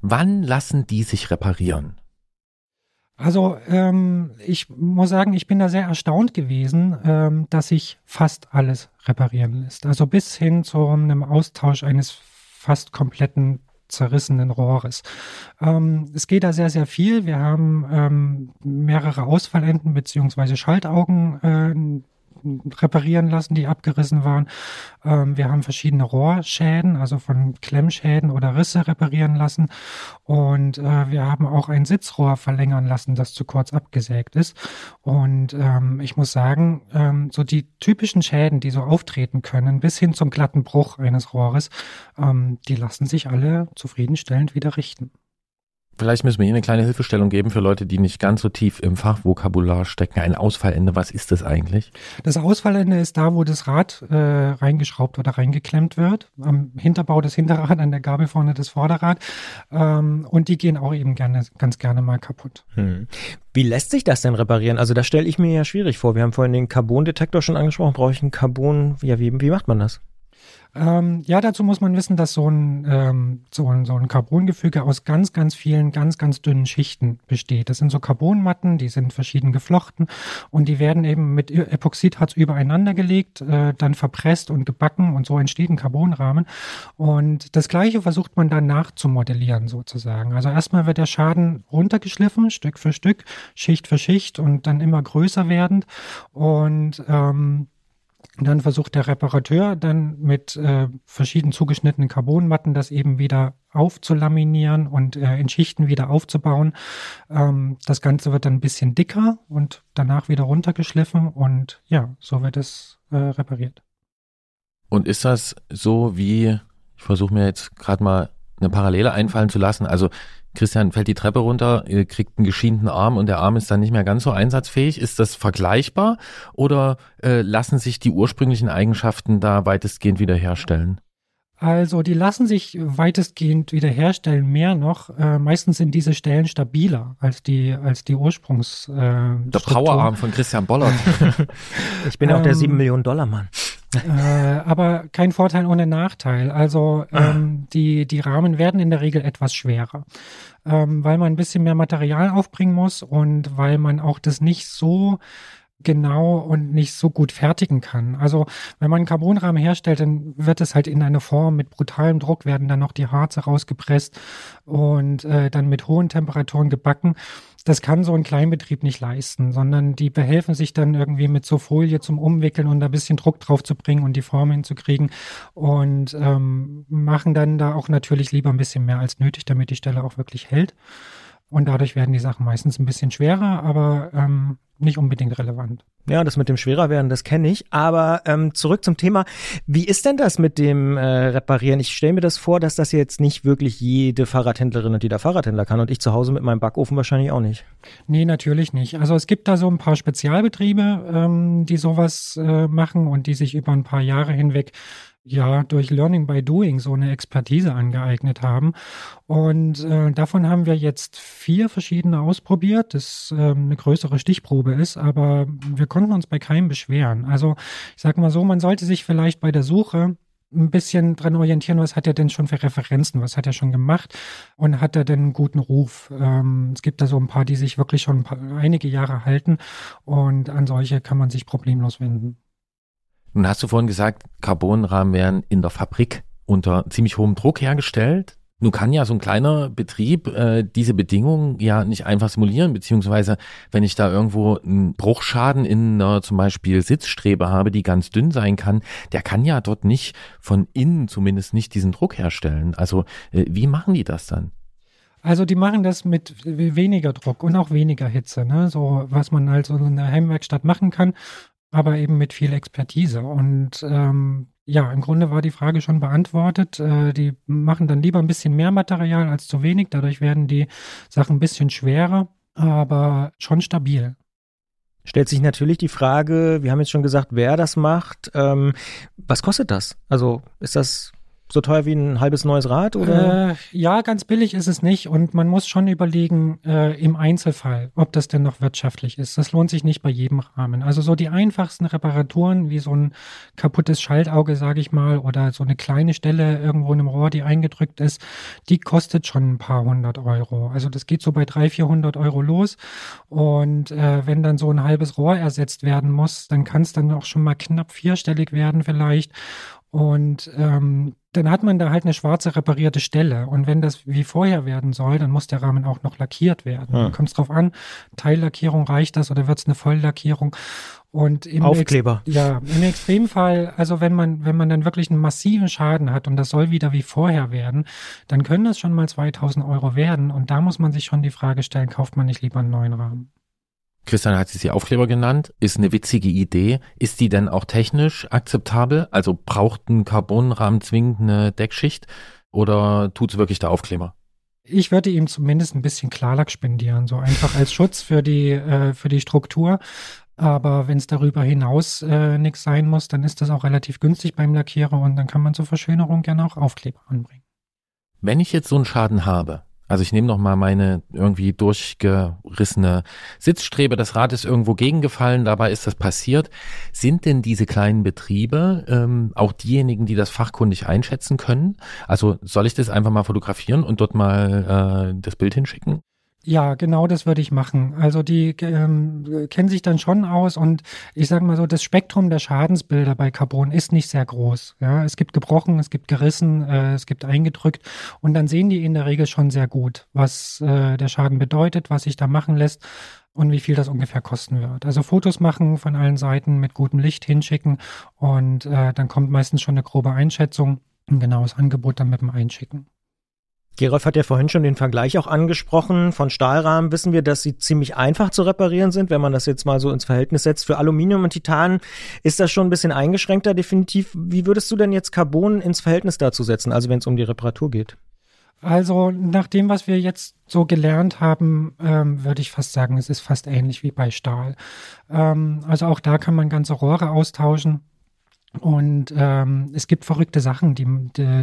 [SPEAKER 1] Wann lassen die sich reparieren?
[SPEAKER 5] Also ähm, ich muss sagen, ich bin da sehr erstaunt gewesen, ähm, dass sich fast alles reparieren lässt. Also bis hin zu einem Austausch eines fast kompletten zerrissenen Rohres. Ähm, es geht da sehr, sehr viel. Wir haben ähm, mehrere Ausfallenden beziehungsweise Schaltaugen äh, reparieren lassen, die abgerissen waren. Ähm, wir haben verschiedene Rohrschäden, also von Klemmschäden oder Risse reparieren lassen. Und äh, wir haben auch ein Sitzrohr verlängern lassen, das zu kurz abgesägt ist. Und ähm, ich muss sagen, ähm, so die typischen Schäden, die so auftreten können, bis hin zum glatten Bruch eines Rohres, ähm, die lassen sich alle zufriedenstellend wieder richten.
[SPEAKER 1] Vielleicht müssen wir hier eine kleine Hilfestellung geben für Leute, die nicht ganz so tief im Fachvokabular stecken. Ein Ausfallende, was ist das eigentlich?
[SPEAKER 5] Das Ausfallende ist da, wo das Rad äh, reingeschraubt oder reingeklemmt wird. Am Hinterbau das Hinterrad, an der Gabel vorne das Vorderrad. Ähm, und die gehen auch eben gerne, ganz gerne mal kaputt. Hm.
[SPEAKER 2] Wie lässt sich das denn reparieren? Also das stelle ich mir ja schwierig vor. Wir haben vorhin den Carbon-Detektor schon angesprochen. Brauche ich einen Carbon? Ja, wie, wie macht man das?
[SPEAKER 5] Ähm, ja, dazu muss man wissen, dass so ein, ähm, so ein, so ein Carbongefüge aus ganz, ganz vielen, ganz, ganz dünnen Schichten besteht. Das sind so Carbonmatten, die sind verschieden geflochten und die werden eben mit Epoxidharz übereinander gelegt, äh, dann verpresst und gebacken und so entsteht ein Carbonrahmen. Und das Gleiche versucht man dann nachzumodellieren sozusagen. Also erstmal wird der Schaden runtergeschliffen, Stück für Stück, Schicht für Schicht und dann immer größer werdend. Und ähm, und dann versucht der Reparateur dann mit äh, verschieden zugeschnittenen Carbonmatten das eben wieder aufzulaminieren und äh, in Schichten wieder aufzubauen. Ähm, das Ganze wird dann ein bisschen dicker und danach wieder runtergeschliffen und ja, so wird es äh, repariert.
[SPEAKER 1] Und ist das so wie, ich versuche mir jetzt gerade mal eine Parallele einfallen zu lassen, also Christian fällt die Treppe runter, kriegt einen geschienten Arm und der Arm ist dann nicht mehr ganz so einsatzfähig. Ist das vergleichbar oder äh, lassen sich die ursprünglichen Eigenschaften da weitestgehend wiederherstellen?
[SPEAKER 5] Also die lassen sich weitestgehend wiederherstellen, mehr noch. Äh, meistens sind diese Stellen stabiler als die, als die Ursprungs. Äh,
[SPEAKER 1] der Powerarm von Christian Bollert.
[SPEAKER 2] ich bin auch der 7 ähm, Millionen Dollar Mann.
[SPEAKER 5] Äh, aber kein Vorteil ohne Nachteil. Also ähm, die, die Rahmen werden in der Regel etwas schwerer, ähm, weil man ein bisschen mehr Material aufbringen muss und weil man auch das nicht so genau und nicht so gut fertigen kann. Also wenn man einen Carbonrahmen herstellt, dann wird es halt in einer Form mit brutalem Druck werden dann noch die Harze rausgepresst und äh, dann mit hohen Temperaturen gebacken. Das kann so ein Kleinbetrieb nicht leisten, sondern die behelfen sich dann irgendwie mit so Folie zum Umwickeln und ein bisschen Druck drauf zu bringen und die Form hinzukriegen und ähm, machen dann da auch natürlich lieber ein bisschen mehr als nötig, damit die Stelle auch wirklich hält. Und dadurch werden die Sachen meistens ein bisschen schwerer, aber ähm, nicht unbedingt relevant.
[SPEAKER 2] Ja, das mit dem Schwererwerden, das kenne ich. Aber ähm, zurück zum Thema. Wie ist denn das mit dem äh, Reparieren? Ich stelle mir das vor, dass das jetzt nicht wirklich jede Fahrradhändlerin und jeder Fahrradhändler kann und ich zu Hause mit meinem Backofen wahrscheinlich auch nicht.
[SPEAKER 5] Nee, natürlich nicht. Also es gibt da so ein paar Spezialbetriebe, ähm, die sowas äh, machen und die sich über ein paar Jahre hinweg ja durch Learning by Doing so eine Expertise angeeignet haben. Und äh, davon haben wir jetzt vier verschiedene ausprobiert, das äh, eine größere Stichprobe ist, aber wir konnten uns bei keinem beschweren. Also ich sage mal so, man sollte sich vielleicht bei der Suche ein bisschen dran orientieren, was hat er denn schon für Referenzen, was hat er schon gemacht und hat er denn einen guten Ruf. Ähm, es gibt da so ein paar, die sich wirklich schon paar, einige Jahre halten und an solche kann man sich problemlos wenden.
[SPEAKER 1] Nun hast du vorhin gesagt, Carbonrahmen werden in der Fabrik unter ziemlich hohem Druck hergestellt. Nun kann ja so ein kleiner Betrieb äh, diese Bedingungen ja nicht einfach simulieren, beziehungsweise wenn ich da irgendwo einen Bruchschaden in einer zum Beispiel Sitzstrebe habe, die ganz dünn sein kann, der kann ja dort nicht von innen zumindest nicht diesen Druck herstellen. Also äh, wie machen die das dann?
[SPEAKER 5] Also die machen das mit weniger Druck und auch weniger Hitze, ne? So was man halt so in der Heimwerkstatt machen kann aber eben mit viel Expertise. Und ähm, ja, im Grunde war die Frage schon beantwortet. Äh, die machen dann lieber ein bisschen mehr Material als zu wenig. Dadurch werden die Sachen ein bisschen schwerer, aber schon stabil.
[SPEAKER 2] Stellt sich natürlich die Frage, wir haben jetzt schon gesagt, wer das macht. Ähm, was kostet das? Also ist das so teuer wie ein halbes neues Rad oder?
[SPEAKER 5] Äh, ja, ganz billig ist es nicht und man muss schon überlegen äh, im Einzelfall, ob das denn noch wirtschaftlich ist. Das lohnt sich nicht bei jedem Rahmen. Also so die einfachsten Reparaturen wie so ein kaputtes Schaltauge, sage ich mal, oder so eine kleine Stelle irgendwo in einem Rohr, die eingedrückt ist, die kostet schon ein paar hundert Euro. Also das geht so bei drei, vierhundert Euro los und äh, wenn dann so ein halbes Rohr ersetzt werden muss, dann kann es dann auch schon mal knapp vierstellig werden vielleicht und ähm, dann hat man da halt eine schwarze reparierte Stelle. Und wenn das wie vorher werden soll, dann muss der Rahmen auch noch lackiert werden. Ja. Dann kommt es drauf an, Teillackierung reicht das oder wird es eine Volllackierung? Und im
[SPEAKER 2] Aufkleber.
[SPEAKER 5] Ex ja, im Extremfall, also wenn man, wenn man dann wirklich einen massiven Schaden hat und das soll wieder wie vorher werden, dann können das schon mal 2000 Euro werden. Und da muss man sich schon die Frage stellen, kauft man nicht lieber einen neuen Rahmen?
[SPEAKER 1] Christian hat sie Aufkleber genannt, ist eine witzige Idee. Ist die denn auch technisch akzeptabel? Also braucht ein Carbonrahmen zwingend eine Deckschicht oder tut es wirklich der Aufkleber?
[SPEAKER 5] Ich würde ihm zumindest ein bisschen Klarlack spendieren, so einfach als Schutz für die, äh, für die Struktur. Aber wenn es darüber hinaus äh, nichts sein muss, dann ist das auch relativ günstig beim Lackierer und dann kann man zur Verschönerung gerne auch Aufkleber anbringen.
[SPEAKER 1] Wenn ich jetzt so einen Schaden habe, also ich nehme noch mal meine irgendwie durchgerissene Sitzstrebe, das Rad ist irgendwo gegengefallen, dabei ist das passiert. Sind denn diese kleinen Betriebe ähm, auch diejenigen, die das fachkundig einschätzen können? Also soll ich das einfach mal fotografieren und dort mal äh, das Bild hinschicken?
[SPEAKER 5] Ja, genau das würde ich machen. Also die ähm, kennen sich dann schon aus und ich sage mal so, das Spektrum der Schadensbilder bei Carbon ist nicht sehr groß. Ja, es gibt gebrochen, es gibt gerissen, äh, es gibt eingedrückt und dann sehen die in der Regel schon sehr gut, was äh, der Schaden bedeutet, was sich da machen lässt und wie viel das ungefähr kosten wird. Also Fotos machen von allen Seiten mit gutem Licht hinschicken und äh, dann kommt meistens schon eine grobe Einschätzung, ein genaues Angebot dann mit dem Einschicken.
[SPEAKER 2] Gerolf hat ja vorhin schon den Vergleich auch angesprochen. Von Stahlrahmen wissen wir, dass sie ziemlich einfach zu reparieren sind, wenn man das jetzt mal so ins Verhältnis setzt. Für Aluminium und Titan ist das schon ein bisschen eingeschränkter, definitiv. Wie würdest du denn jetzt Carbon ins Verhältnis dazu setzen, also wenn es um die Reparatur geht?
[SPEAKER 5] Also nach dem, was wir jetzt so gelernt haben, ähm, würde ich fast sagen, es ist fast ähnlich wie bei Stahl. Ähm, also auch da kann man ganze Rohre austauschen. Und ähm, es gibt verrückte Sachen, die,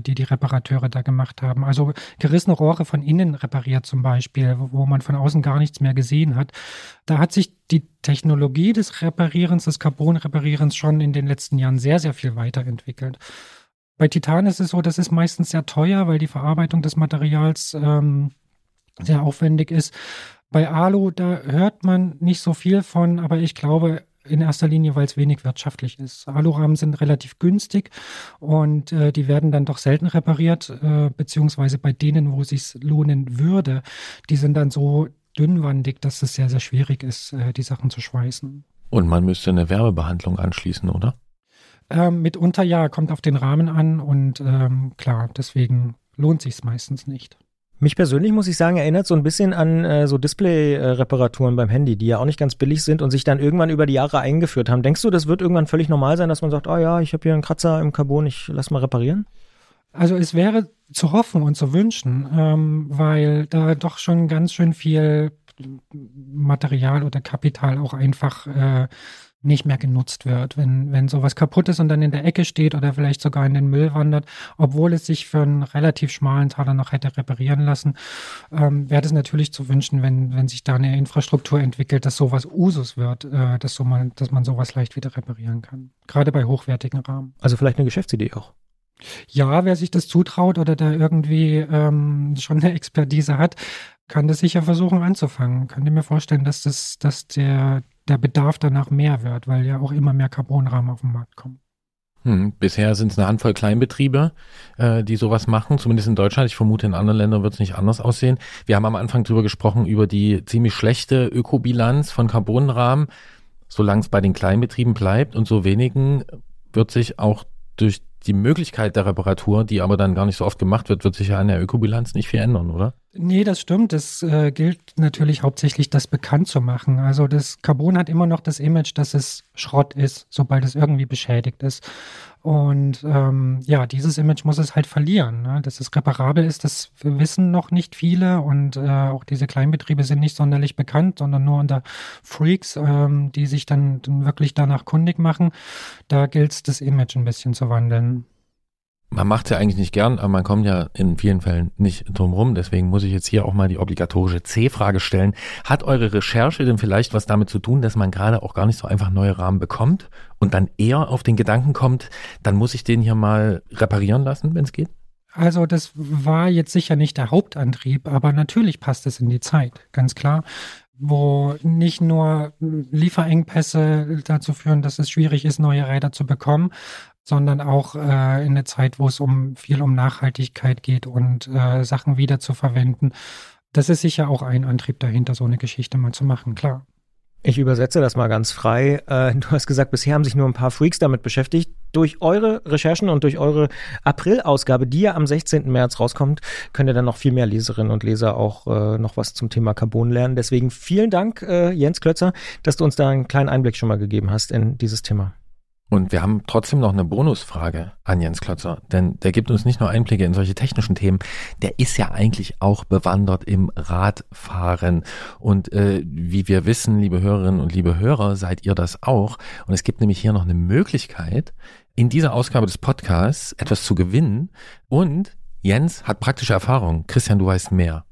[SPEAKER 5] die die Reparateure da gemacht haben. Also gerissene Rohre von innen repariert zum Beispiel, wo man von außen gar nichts mehr gesehen hat. Da hat sich die Technologie des Reparierens, des Carbon-Reparierens schon in den letzten Jahren sehr, sehr viel weiterentwickelt. Bei Titan ist es so, das ist meistens sehr teuer, weil die Verarbeitung des Materials ähm, sehr aufwendig ist. Bei Alu, da hört man nicht so viel von, aber ich glaube, in erster Linie, weil es wenig wirtschaftlich ist. Alurahmen sind relativ günstig und äh, die werden dann doch selten repariert, äh, beziehungsweise bei denen, wo es sich lohnen würde, die sind dann so dünnwandig, dass es sehr, sehr schwierig ist, äh, die Sachen zu schweißen.
[SPEAKER 1] Und man müsste eine Wärmebehandlung anschließen, oder?
[SPEAKER 5] Ähm, mitunter ja, kommt auf den Rahmen an und ähm, klar, deswegen lohnt sich es meistens nicht.
[SPEAKER 2] Mich persönlich, muss ich sagen, erinnert so ein bisschen an äh, so Display-Reparaturen beim Handy, die ja auch nicht ganz billig sind und sich dann irgendwann über die Jahre eingeführt haben. Denkst du, das wird irgendwann völlig normal sein, dass man sagt, oh ja, ich habe hier einen Kratzer im Carbon, ich lass mal reparieren?
[SPEAKER 5] Also es wäre zu hoffen und zu wünschen, ähm, weil da doch schon ganz schön viel Material oder Kapital auch einfach äh, nicht mehr genutzt wird. Wenn, wenn sowas kaputt ist und dann in der Ecke steht oder vielleicht sogar in den Müll wandert, obwohl es sich für einen relativ schmalen Taler noch hätte reparieren lassen, ähm, wäre es natürlich zu wünschen, wenn, wenn sich da eine Infrastruktur entwickelt, dass sowas Usus wird, äh, dass, so man, dass man sowas leicht wieder reparieren kann. Gerade bei hochwertigen Rahmen.
[SPEAKER 2] Also vielleicht eine Geschäftsidee auch.
[SPEAKER 5] Ja, wer sich das zutraut oder da irgendwie ähm, schon eine Expertise hat, kann das sicher versuchen anzufangen. Könnt ihr mir vorstellen, dass das, dass der, der Bedarf danach mehr wird, weil ja auch immer mehr Carbonrahmen auf den Markt kommen.
[SPEAKER 1] Hm, bisher sind es eine Handvoll Kleinbetriebe, äh, die sowas machen, zumindest in Deutschland. Ich vermute, in anderen Ländern wird es nicht anders aussehen. Wir haben am Anfang drüber gesprochen, über die ziemlich schlechte Ökobilanz von Carbonrahmen. Solange es bei den Kleinbetrieben bleibt und so wenigen, wird sich auch durch die Möglichkeit der Reparatur, die aber dann gar nicht so oft gemacht wird, wird sich ja an der Ökobilanz nicht viel ändern, oder?
[SPEAKER 5] Nee, das stimmt. Es äh, gilt natürlich hauptsächlich, das bekannt zu machen. Also das Carbon hat immer noch das Image, dass es Schrott ist, sobald es irgendwie beschädigt ist. Und ähm, ja, dieses Image muss es halt verlieren. Ne? Dass es reparabel ist, das wissen noch nicht viele. Und äh, auch diese Kleinbetriebe sind nicht sonderlich bekannt, sondern nur unter Freaks, ähm, die sich dann, dann wirklich danach kundig machen. Da gilt es, das Image ein bisschen zu wandeln
[SPEAKER 1] man macht es ja eigentlich nicht gern, aber man kommt ja in vielen Fällen nicht drum rum. Deswegen muss ich jetzt hier auch mal die obligatorische C-Frage stellen. Hat eure Recherche denn vielleicht was damit zu tun, dass man gerade auch gar nicht so einfach neue Rahmen bekommt und dann eher auf den Gedanken kommt, dann muss ich den hier mal reparieren lassen, wenn es geht?
[SPEAKER 5] Also das war jetzt sicher nicht der Hauptantrieb, aber natürlich passt es in die Zeit, ganz klar wo nicht nur Lieferengpässe dazu führen, dass es schwierig ist, neue Räder zu bekommen, sondern auch äh, in einer Zeit, wo es um viel um Nachhaltigkeit geht und äh, Sachen wieder zu verwenden. Das ist sicher auch ein Antrieb dahinter, so eine Geschichte mal zu machen, klar.
[SPEAKER 2] Ich übersetze das mal ganz frei. Äh, du hast gesagt, bisher haben sich nur ein paar Freaks damit beschäftigt. Durch eure Recherchen und durch eure April-Ausgabe, die ja am 16. März rauskommt, könnt ihr dann noch viel mehr Leserinnen und Leser auch äh, noch was zum Thema Carbon lernen. Deswegen vielen Dank, äh, Jens Klötzer, dass du uns da einen kleinen Einblick schon mal gegeben hast in dieses Thema.
[SPEAKER 1] Und wir haben trotzdem noch eine Bonusfrage an Jens Klotzer, denn der gibt uns nicht nur Einblicke in solche technischen Themen, der ist ja eigentlich auch bewandert im Radfahren. Und äh, wie wir wissen, liebe Hörerinnen und liebe Hörer, seid ihr das auch. Und es gibt nämlich hier noch eine Möglichkeit, in dieser Ausgabe des Podcasts etwas zu gewinnen. Und Jens hat praktische Erfahrung. Christian, du weißt mehr.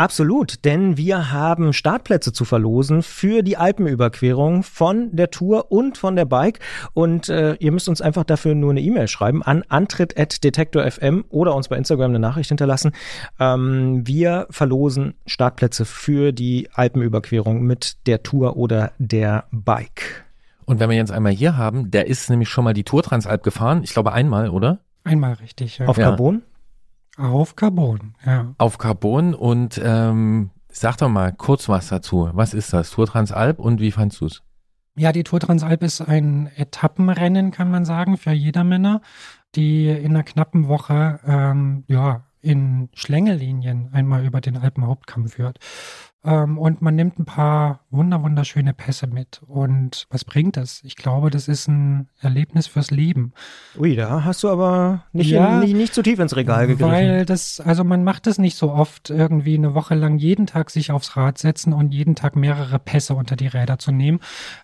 [SPEAKER 2] Absolut, denn wir haben Startplätze zu verlosen für die Alpenüberquerung von der Tour und von der Bike. Und äh, ihr müsst uns einfach dafür nur eine E-Mail schreiben an antritt.detektor.fm oder uns bei Instagram eine Nachricht hinterlassen. Ähm, wir verlosen Startplätze für die Alpenüberquerung mit der Tour oder der Bike.
[SPEAKER 1] Und wenn wir jetzt einmal hier haben, der ist nämlich schon mal die Tour Transalp gefahren. Ich glaube einmal, oder?
[SPEAKER 5] Einmal richtig.
[SPEAKER 2] Ja. Auf Carbon?
[SPEAKER 5] Auf Carbon, ja.
[SPEAKER 1] Auf Carbon und ähm, sag doch mal kurz was dazu. Was ist das? Tour Transalp und wie fandst du es?
[SPEAKER 5] Ja, die Tour Transalp ist ein Etappenrennen, kann man sagen, für Jedermänner, die in einer knappen Woche ähm, ja, in Schlängellinien einmal über den Alpenhauptkamm führt. Ähm, und man nimmt ein paar wunder wunderschöne Pässe mit. Und was bringt das? Ich glaube, das ist ein Erlebnis fürs Leben.
[SPEAKER 2] Ui, da hast du aber nicht, ja, in, nicht, nicht zu tief ins Regal gegriffen.
[SPEAKER 5] Weil das, also man macht das nicht so oft, irgendwie eine Woche lang jeden Tag sich aufs Rad setzen und jeden Tag mehrere Pässe unter die Räder zu nehmen.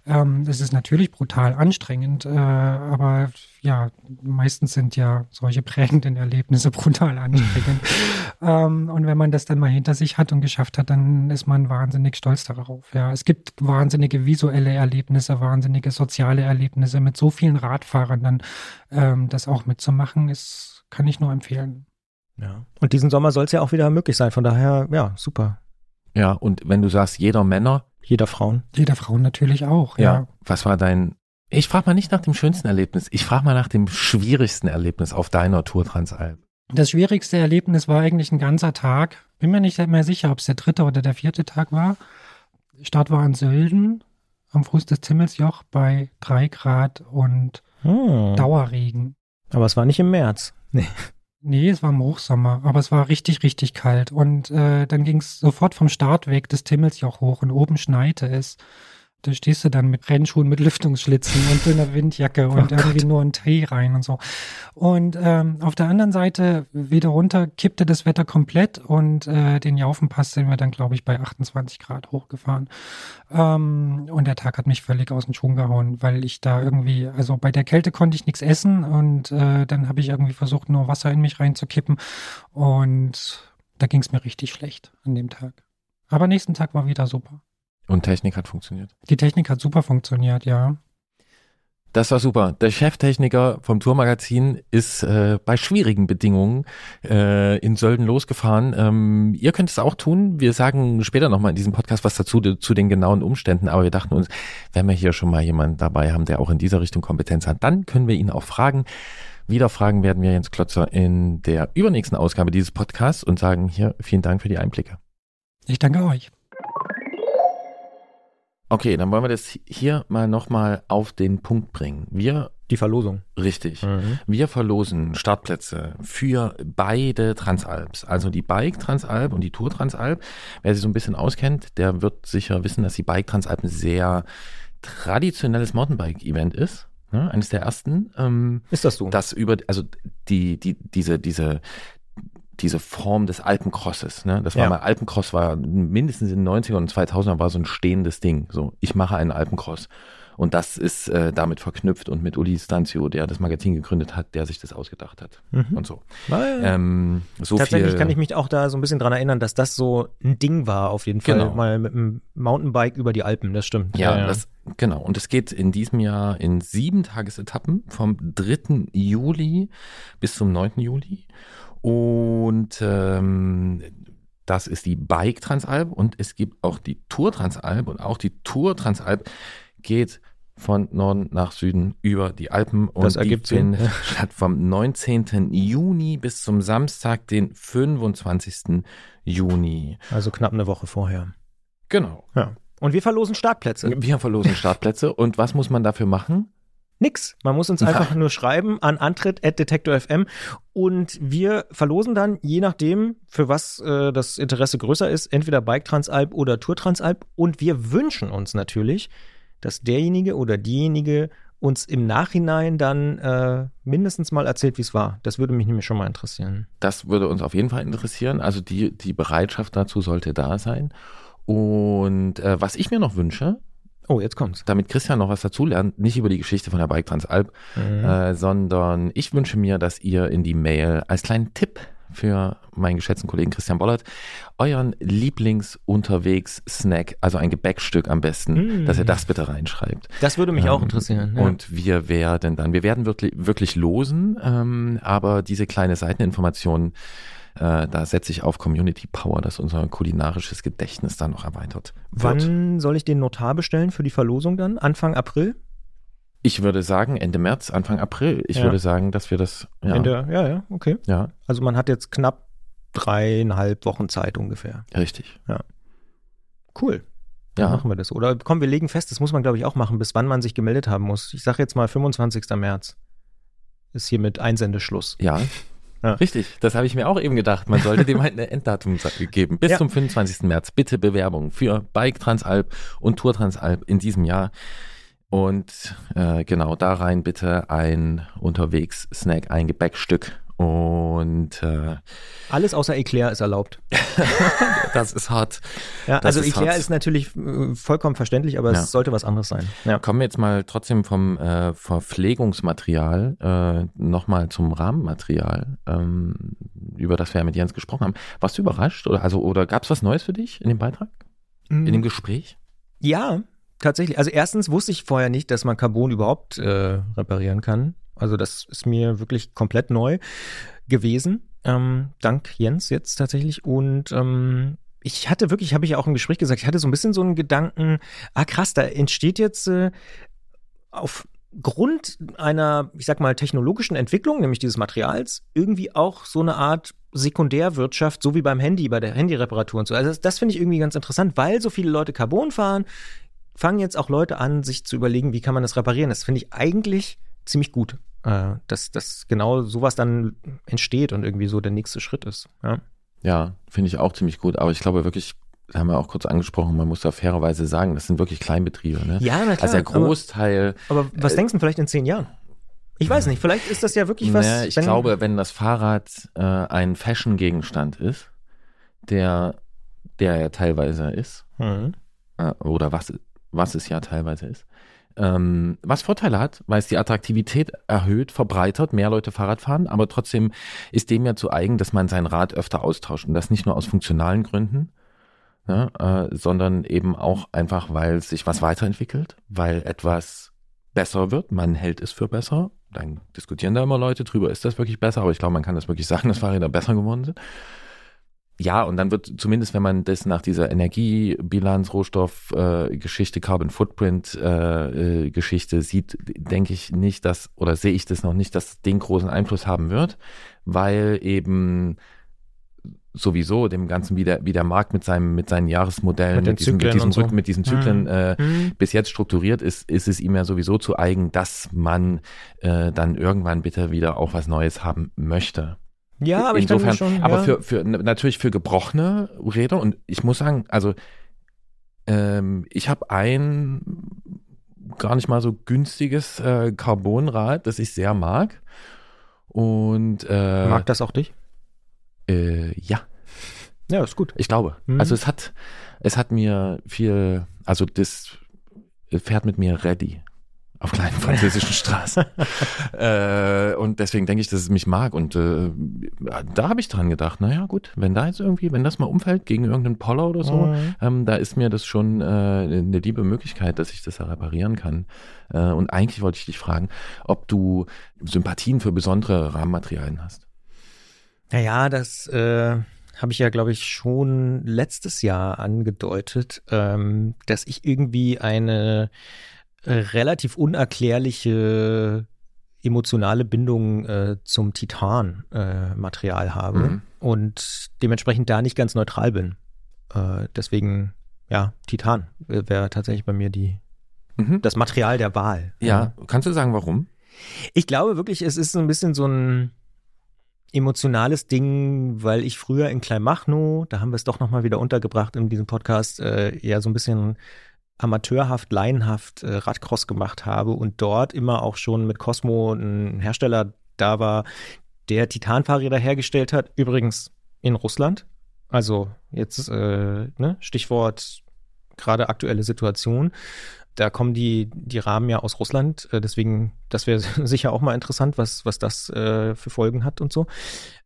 [SPEAKER 5] Ähm, das ist natürlich brutal anstrengend, äh, aber ja, meistens sind ja solche prägenden Erlebnisse brutal anstrengend. ähm, und wenn man das dann mal hinter sich hat und geschafft hat, dann ist man wahnsinnig stolz darauf. Ja, es gibt wahnsinnige visuelle Erlebnisse, wahnsinnige soziale Erlebnisse mit so vielen Radfahrern dann ähm, das auch mitzumachen, ist, kann ich nur empfehlen.
[SPEAKER 2] Ja. Und diesen Sommer soll es ja auch wieder möglich sein. Von daher, ja, super.
[SPEAKER 1] Ja, und wenn du sagst, jeder Männer.
[SPEAKER 2] Jeder Frauen.
[SPEAKER 5] Jeder Frauen natürlich auch, ja. ja.
[SPEAKER 1] Was war dein ich frage mal nicht nach dem schönsten Erlebnis, ich frage mal nach dem schwierigsten Erlebnis auf deiner Tour Transalp.
[SPEAKER 5] Das schwierigste Erlebnis war eigentlich ein ganzer Tag. Bin mir nicht mehr sicher, ob es der dritte oder der vierte Tag war. Start war in Sölden am Fuß des Zimmelsjoch bei drei Grad und hm. Dauerregen.
[SPEAKER 2] Aber es war nicht im März.
[SPEAKER 5] Nee. Nee, es war im Hochsommer, aber es war richtig, richtig kalt. Und äh, dann ging es sofort vom Startweg des Timmelsjoch hoch und oben schneite es da stehst du dann mit Rennschuhen, mit Lüftungsschlitzen und einer Windjacke und oh irgendwie nur ein Tee rein und so. Und ähm, auf der anderen Seite wieder runter kippte das Wetter komplett und äh, den Jaufenpass sind wir dann, glaube ich, bei 28 Grad hochgefahren. Ähm, und der Tag hat mich völlig aus den Schuhen gehauen, weil ich da irgendwie, also bei der Kälte konnte ich nichts essen und äh, dann habe ich irgendwie versucht, nur Wasser in mich reinzukippen und da ging es mir richtig schlecht an dem Tag. Aber nächsten Tag war wieder super.
[SPEAKER 1] Und Technik hat funktioniert.
[SPEAKER 5] Die Technik hat super funktioniert, ja.
[SPEAKER 1] Das war super. Der Cheftechniker vom Tourmagazin ist äh, bei schwierigen Bedingungen äh, in Sölden losgefahren. Ähm, ihr könnt es auch tun. Wir sagen später nochmal in diesem Podcast was dazu, zu den genauen Umständen. Aber wir dachten uns, wenn wir hier schon mal jemanden dabei haben, der auch in dieser Richtung Kompetenz hat, dann können wir ihn auch fragen. Wieder fragen werden wir Jens Klotzer in der übernächsten Ausgabe dieses Podcasts und sagen hier vielen Dank für die Einblicke.
[SPEAKER 5] Ich danke euch.
[SPEAKER 1] Okay, dann wollen wir das hier mal nochmal auf den Punkt bringen. Wir
[SPEAKER 2] die Verlosung.
[SPEAKER 1] Richtig. Mhm. Wir verlosen Startplätze für beide Transalps. Also die Bike Transalp und die Tour Transalp. Wer sich so ein bisschen auskennt, der wird sicher wissen, dass die Bike Transalp ein sehr traditionelles Mountainbike-Event ist. Ne? Eines der ersten.
[SPEAKER 2] Ähm, ist das so?
[SPEAKER 1] Das über, also die, die, diese, diese diese Form des Alpencrosses. Ne? Das war ja. mal, Alpencross war mindestens in den 90er und 2000er war so ein stehendes Ding. So, ich mache einen Alpencross. Und das ist äh, damit verknüpft und mit Uli Stanzio, der das Magazin gegründet hat, der sich das ausgedacht hat mhm. und so.
[SPEAKER 2] Ähm, so Tatsächlich viel, kann ich mich auch da so ein bisschen dran erinnern, dass das so ein Ding war auf jeden Fall. Genau. Mal mit einem Mountainbike über die Alpen, das stimmt.
[SPEAKER 1] Ja, ja, Das, genau. Und es geht in diesem Jahr in sieben Tagesetappen vom 3. Juli bis zum 9. Juli. Und ähm, das ist die Bike Transalp und es gibt auch die Tour Transalp und auch die Tour Transalp geht von Norden nach Süden über die Alpen und
[SPEAKER 2] das ergibt
[SPEAKER 1] die findet statt vom 19. Juni bis zum Samstag, den 25. Juni.
[SPEAKER 2] Also knapp eine Woche vorher.
[SPEAKER 1] Genau.
[SPEAKER 2] Ja. Und wir verlosen Startplätze.
[SPEAKER 1] Wir verlosen Startplätze. Und was muss man dafür machen?
[SPEAKER 2] Nix. Man muss uns einfach nur schreiben an antritt.detektor.fm und wir verlosen dann, je nachdem, für was äh, das Interesse größer ist, entweder Bike Transalp oder Tour Transalp und wir wünschen uns natürlich, dass derjenige oder diejenige uns im Nachhinein dann äh, mindestens mal erzählt, wie es war. Das würde mich nämlich schon mal interessieren.
[SPEAKER 1] Das würde uns auf jeden Fall interessieren. Also die, die Bereitschaft dazu sollte da sein. Und äh, was ich mir noch wünsche,
[SPEAKER 2] Oh, jetzt kommt's.
[SPEAKER 1] damit Christian noch was dazulernt, nicht über die Geschichte von der Bike Transalp,
[SPEAKER 2] Mhm.
[SPEAKER 1] äh, sondern ich wünsche mir, dass ihr in die Mail als kleinen Tipp für meinen geschätzten Kollegen Christian Bollert euren Lieblingsunterwegs-Snack, also ein Gebäckstück am besten,
[SPEAKER 2] Mm.
[SPEAKER 1] dass ihr das bitte reinschreibt.
[SPEAKER 2] Das würde mich auch
[SPEAKER 1] Ähm,
[SPEAKER 2] interessieren. Ja.
[SPEAKER 1] Und wir werden dann, wir werden wirklich, wirklich losen, ähm, aber diese kleine Seiteninformation, äh, da setze ich auf Community Power, dass unser kulinarisches Gedächtnis dann noch erweitert wird.
[SPEAKER 2] Wann soll ich den Notar bestellen für die Verlosung dann? Anfang April?
[SPEAKER 1] Ich würde sagen Ende März, Anfang April. Ich
[SPEAKER 2] Ja.
[SPEAKER 1] würde sagen, dass wir das, ja,
[SPEAKER 2] Ende, ja, ja, okay.
[SPEAKER 1] ja,
[SPEAKER 2] Also man hat jetzt knapp dreieinhalb Wochen Zeit ungefähr.
[SPEAKER 1] richtig.
[SPEAKER 2] Cool. Dann
[SPEAKER 1] Ja,
[SPEAKER 2] machen wir das. Oder komm, wir legen fest, das muss man, glaube ich, auch machen, bis wann man sich gemeldet haben muss. Ich sage jetzt mal 25. März. Ist hiermit Einsendeschluss.
[SPEAKER 1] ja.
[SPEAKER 2] Ja.
[SPEAKER 1] Richtig, das habe ich mir auch eben gedacht. Man sollte dem halt ein Enddatum geben. Bis
[SPEAKER 2] Ja.
[SPEAKER 1] zum 25. März. Bitte Bewerbung für Bike Transalp und Tour Transalp in diesem Jahr. Und äh, genau da rein bitte ein Unterwegs-Snack, ein Gebäckstück. Und äh,
[SPEAKER 2] Alles außer Eclair ist erlaubt.
[SPEAKER 1] das ist hart.
[SPEAKER 2] Ja,
[SPEAKER 1] Das
[SPEAKER 2] also
[SPEAKER 1] ist
[SPEAKER 2] Eclair
[SPEAKER 1] hart.
[SPEAKER 2] ist natürlich äh, vollkommen verständlich, aber
[SPEAKER 1] Ja.
[SPEAKER 2] es sollte was anderes sein. Ja.
[SPEAKER 1] Kommen wir jetzt mal trotzdem vom äh, Verpflegungsmaterial äh, nochmal zum Rahmenmaterial, ähm, über das wir ja mit Jens gesprochen haben. Warst du überrascht? Oder, also, oder gab es was Neues für dich in dem Beitrag? In dem Gespräch?
[SPEAKER 2] Ja, tatsächlich. Also erstens wusste ich vorher nicht, dass man Carbon überhaupt äh, reparieren kann. Also das ist mir wirklich komplett neu gewesen. Ähm, dank Jens jetzt tatsächlich. Und ähm, ich hatte wirklich, habe ich auch im Gespräch gesagt, ich hatte so ein bisschen so einen Gedanken, ah krass, da entsteht jetzt äh, aufgrund einer, ich sag mal, technologischen Entwicklung, nämlich dieses Materials, irgendwie auch so eine Art Sekundärwirtschaft, so wie beim Handy, bei der Handyreparatur und so. Also das, das finde ich irgendwie ganz interessant, weil so viele Leute Carbon fahren, fangen jetzt auch Leute an, sich zu überlegen, wie kann man das reparieren. Das finde ich eigentlich ziemlich gut, äh, dass, dass genau sowas dann entsteht und irgendwie so der nächste Schritt ist. Ja.
[SPEAKER 1] Ja, finde ich auch ziemlich gut. Aber ich glaube wirklich, haben wir auch kurz angesprochen, man muss da fairerweise sagen, das sind wirklich Kleinbetriebe. Ne?
[SPEAKER 2] Ja, na klar.
[SPEAKER 1] also der Großteil.
[SPEAKER 2] aber, aber was
[SPEAKER 1] äh,
[SPEAKER 2] denkst du vielleicht in zehn Jahren? Ich weiß nicht, vielleicht ist das ja wirklich was.
[SPEAKER 1] Naja, ich
[SPEAKER 2] wenn-
[SPEAKER 1] glaube, wenn das Fahrrad äh, ein Fashion-Gegenstand ist, der, der ja teilweise ist,
[SPEAKER 2] Hm.
[SPEAKER 1] äh, oder was, was es ja teilweise ist, ähm, was Vorteile hat, weil es die Attraktivität erhöht, verbreitert, mehr Leute Fahrrad fahren, aber trotzdem ist dem ja zu eigen, dass man sein Rad öfter austauscht. Und das nicht nur aus funktionalen Gründen, ja, äh, sondern eben auch einfach, weil sich was weiterentwickelt, weil etwas besser wird, man hält es für besser, dann diskutieren da immer Leute drüber, ist das wirklich besser, aber ich glaube, man kann das wirklich sagen, dass Fahrräder besser geworden sind. Ja, und dann wird zumindest, wenn man das nach dieser Energiebilanz, Rohstoffgeschichte, äh, Carbon Footprint äh, Geschichte sieht, denke ich nicht, dass oder sehe ich das noch nicht, dass den großen Einfluss haben wird, weil eben sowieso dem Ganzen wie der, wie der Markt mit seinem mit seinen Jahresmodellen,
[SPEAKER 2] Mit
[SPEAKER 1] mit, diesen, mit diesen,
[SPEAKER 2] und so.
[SPEAKER 1] Rück- mit diesen Zyklen
[SPEAKER 2] Mhm.
[SPEAKER 1] äh,
[SPEAKER 2] Hm.
[SPEAKER 1] bis jetzt strukturiert ist, ist es ihm ja sowieso zu eigen, dass man äh, dann irgendwann bitte wieder auch was Neues haben möchte.
[SPEAKER 2] Ja, aber ich kann schon.
[SPEAKER 1] aber
[SPEAKER 2] ja.
[SPEAKER 1] für, für natürlich für gebrochene Räder und ich muss sagen, also ähm, ich habe ein gar nicht mal so günstiges äh, Carbonrad, das ich sehr mag. Und äh,
[SPEAKER 2] Mag das auch dich?
[SPEAKER 1] äh, ja,
[SPEAKER 2] Ja, ist gut.
[SPEAKER 1] ich glaube.
[SPEAKER 2] Mhm.
[SPEAKER 1] Also es hat, es hat mir viel, also das fährt mit mir ready auf kleinen französischen Straßen. äh, und deswegen denke ich, dass es mich mag. Und äh, da habe ich dran gedacht, naja gut, wenn da jetzt irgendwie, wenn das mal umfällt gegen irgendeinen Poller oder so,
[SPEAKER 2] Mhm.
[SPEAKER 1] ähm, da ist mir das schon äh, eine liebe Möglichkeit, dass ich das da reparieren kann. Äh, und eigentlich wollte ich dich fragen, ob du Sympathien für besondere Rahmenmaterialien hast.
[SPEAKER 2] Naja, das äh, habe ich ja, glaube ich, schon letztes Jahr angedeutet, ähm, dass ich irgendwie eine relativ unerklärliche emotionale Bindung äh, zum Titan-Material äh, habe
[SPEAKER 1] Mhm.
[SPEAKER 2] und dementsprechend da nicht ganz neutral bin. Äh, deswegen, ja, Titan äh, wäre tatsächlich bei mir die,
[SPEAKER 1] Mhm.
[SPEAKER 2] das Material der Wahl.
[SPEAKER 1] Ja, kannst du sagen, warum?
[SPEAKER 2] Ich glaube wirklich, es ist so ein bisschen so ein emotionales Ding, weil ich früher in Kleinmachnow, da haben wir es doch nochmal wieder untergebracht in diesem Podcast, äh, ja so ein bisschen amateurhaft, laienhaft äh, Radcross gemacht habe und dort immer auch schon mit Cosmo ein Hersteller da war, der Titanfahrräder hergestellt hat. Übrigens in Russland. Also jetzt äh, ne, Stichwort gerade aktuelle Situation. Da kommen die, die Rahmen ja aus Russland, äh, deswegen, das wäre sicher auch mal interessant, was, was das äh, für Folgen hat und so.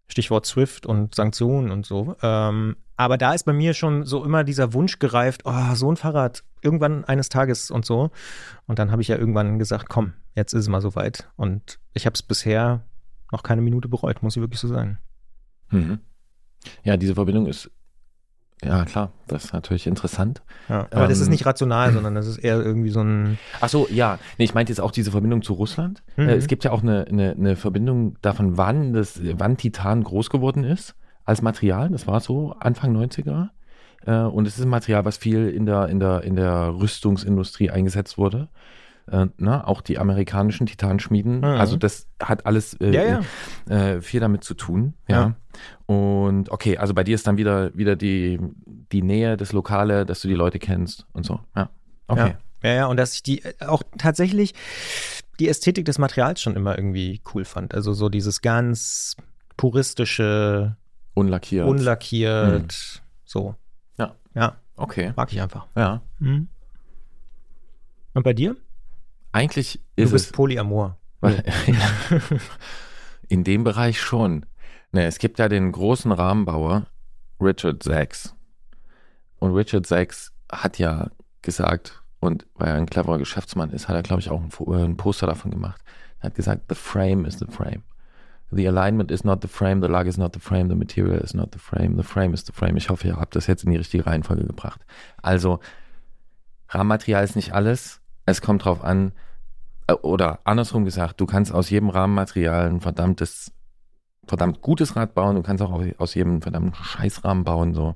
[SPEAKER 2] Stichwort SWIFT und Sanktionen und so. Ähm, aber da ist bei mir schon so immer dieser Wunsch gereift, oh, so ein Fahrrad irgendwann eines Tages und so. Und dann habe ich ja irgendwann gesagt, komm, jetzt ist es mal soweit. Und ich habe es bisher noch keine Minute bereut, muss ich wirklich so sein.
[SPEAKER 1] Mhm. Ja, diese Verbindung ist ja, klar, das ist natürlich interessant.
[SPEAKER 2] Ja, aber ähm, das ist ähm, nicht rational, sondern das ist eher irgendwie so ein.
[SPEAKER 1] Ach so, ja. Nee, ich meinte jetzt auch diese Verbindung zu Russland. Mhm. Äh, es gibt ja auch eine, eine, eine Verbindung davon, wann das, wann Titan groß geworden ist als Material. Das war so Anfang 90er. Äh, und es ist ein Material, was viel in der, in der, in der Rüstungsindustrie eingesetzt wurde äh, ne, auch die amerikanischen Titanschmieden. Mhm. Also das hat alles äh, ja, ja. Äh, viel damit zu tun. Ja. ja. Und okay, also bei dir ist dann wieder wieder die die Nähe, das Lokale, dass du die Leute kennst und so. Ja.
[SPEAKER 2] Okay. Ja, ja, und dass ich die auch tatsächlich die Ästhetik des Materials schon immer irgendwie cool fand. Also so dieses ganz puristische,
[SPEAKER 1] unlackiert,
[SPEAKER 2] unlackiert, mhm. so.
[SPEAKER 1] Ja.
[SPEAKER 2] Ja.
[SPEAKER 1] Okay.
[SPEAKER 2] Mag ich einfach.
[SPEAKER 1] Ja. Mhm.
[SPEAKER 2] Und bei dir?
[SPEAKER 1] Eigentlich ist
[SPEAKER 2] Du bist es, Polyamor.
[SPEAKER 1] Weil, in dem Bereich schon. Ne, es gibt ja den großen Rahmenbauer Richard Sachs. Und Richard Sachs hat ja gesagt, und weil er ein cleverer Geschäftsmann ist, hat er, glaube ich, auch ein, äh, ein Poster davon gemacht. Er hat gesagt, the frame is the frame. The alignment is not the frame, the lug is not the frame, the material is not the frame, the frame is the frame. Ich hoffe, ihr habt das jetzt in die richtige Reihenfolge gebracht. Also, Rahmenmaterial ist nicht alles. Es kommt drauf an, äh, oder andersrum gesagt, du kannst aus jedem Rahmenmaterial ein verdammtes, verdammt gutes Rad bauen, du kannst auch aus jedem verdammten Scheißrahmen bauen, so.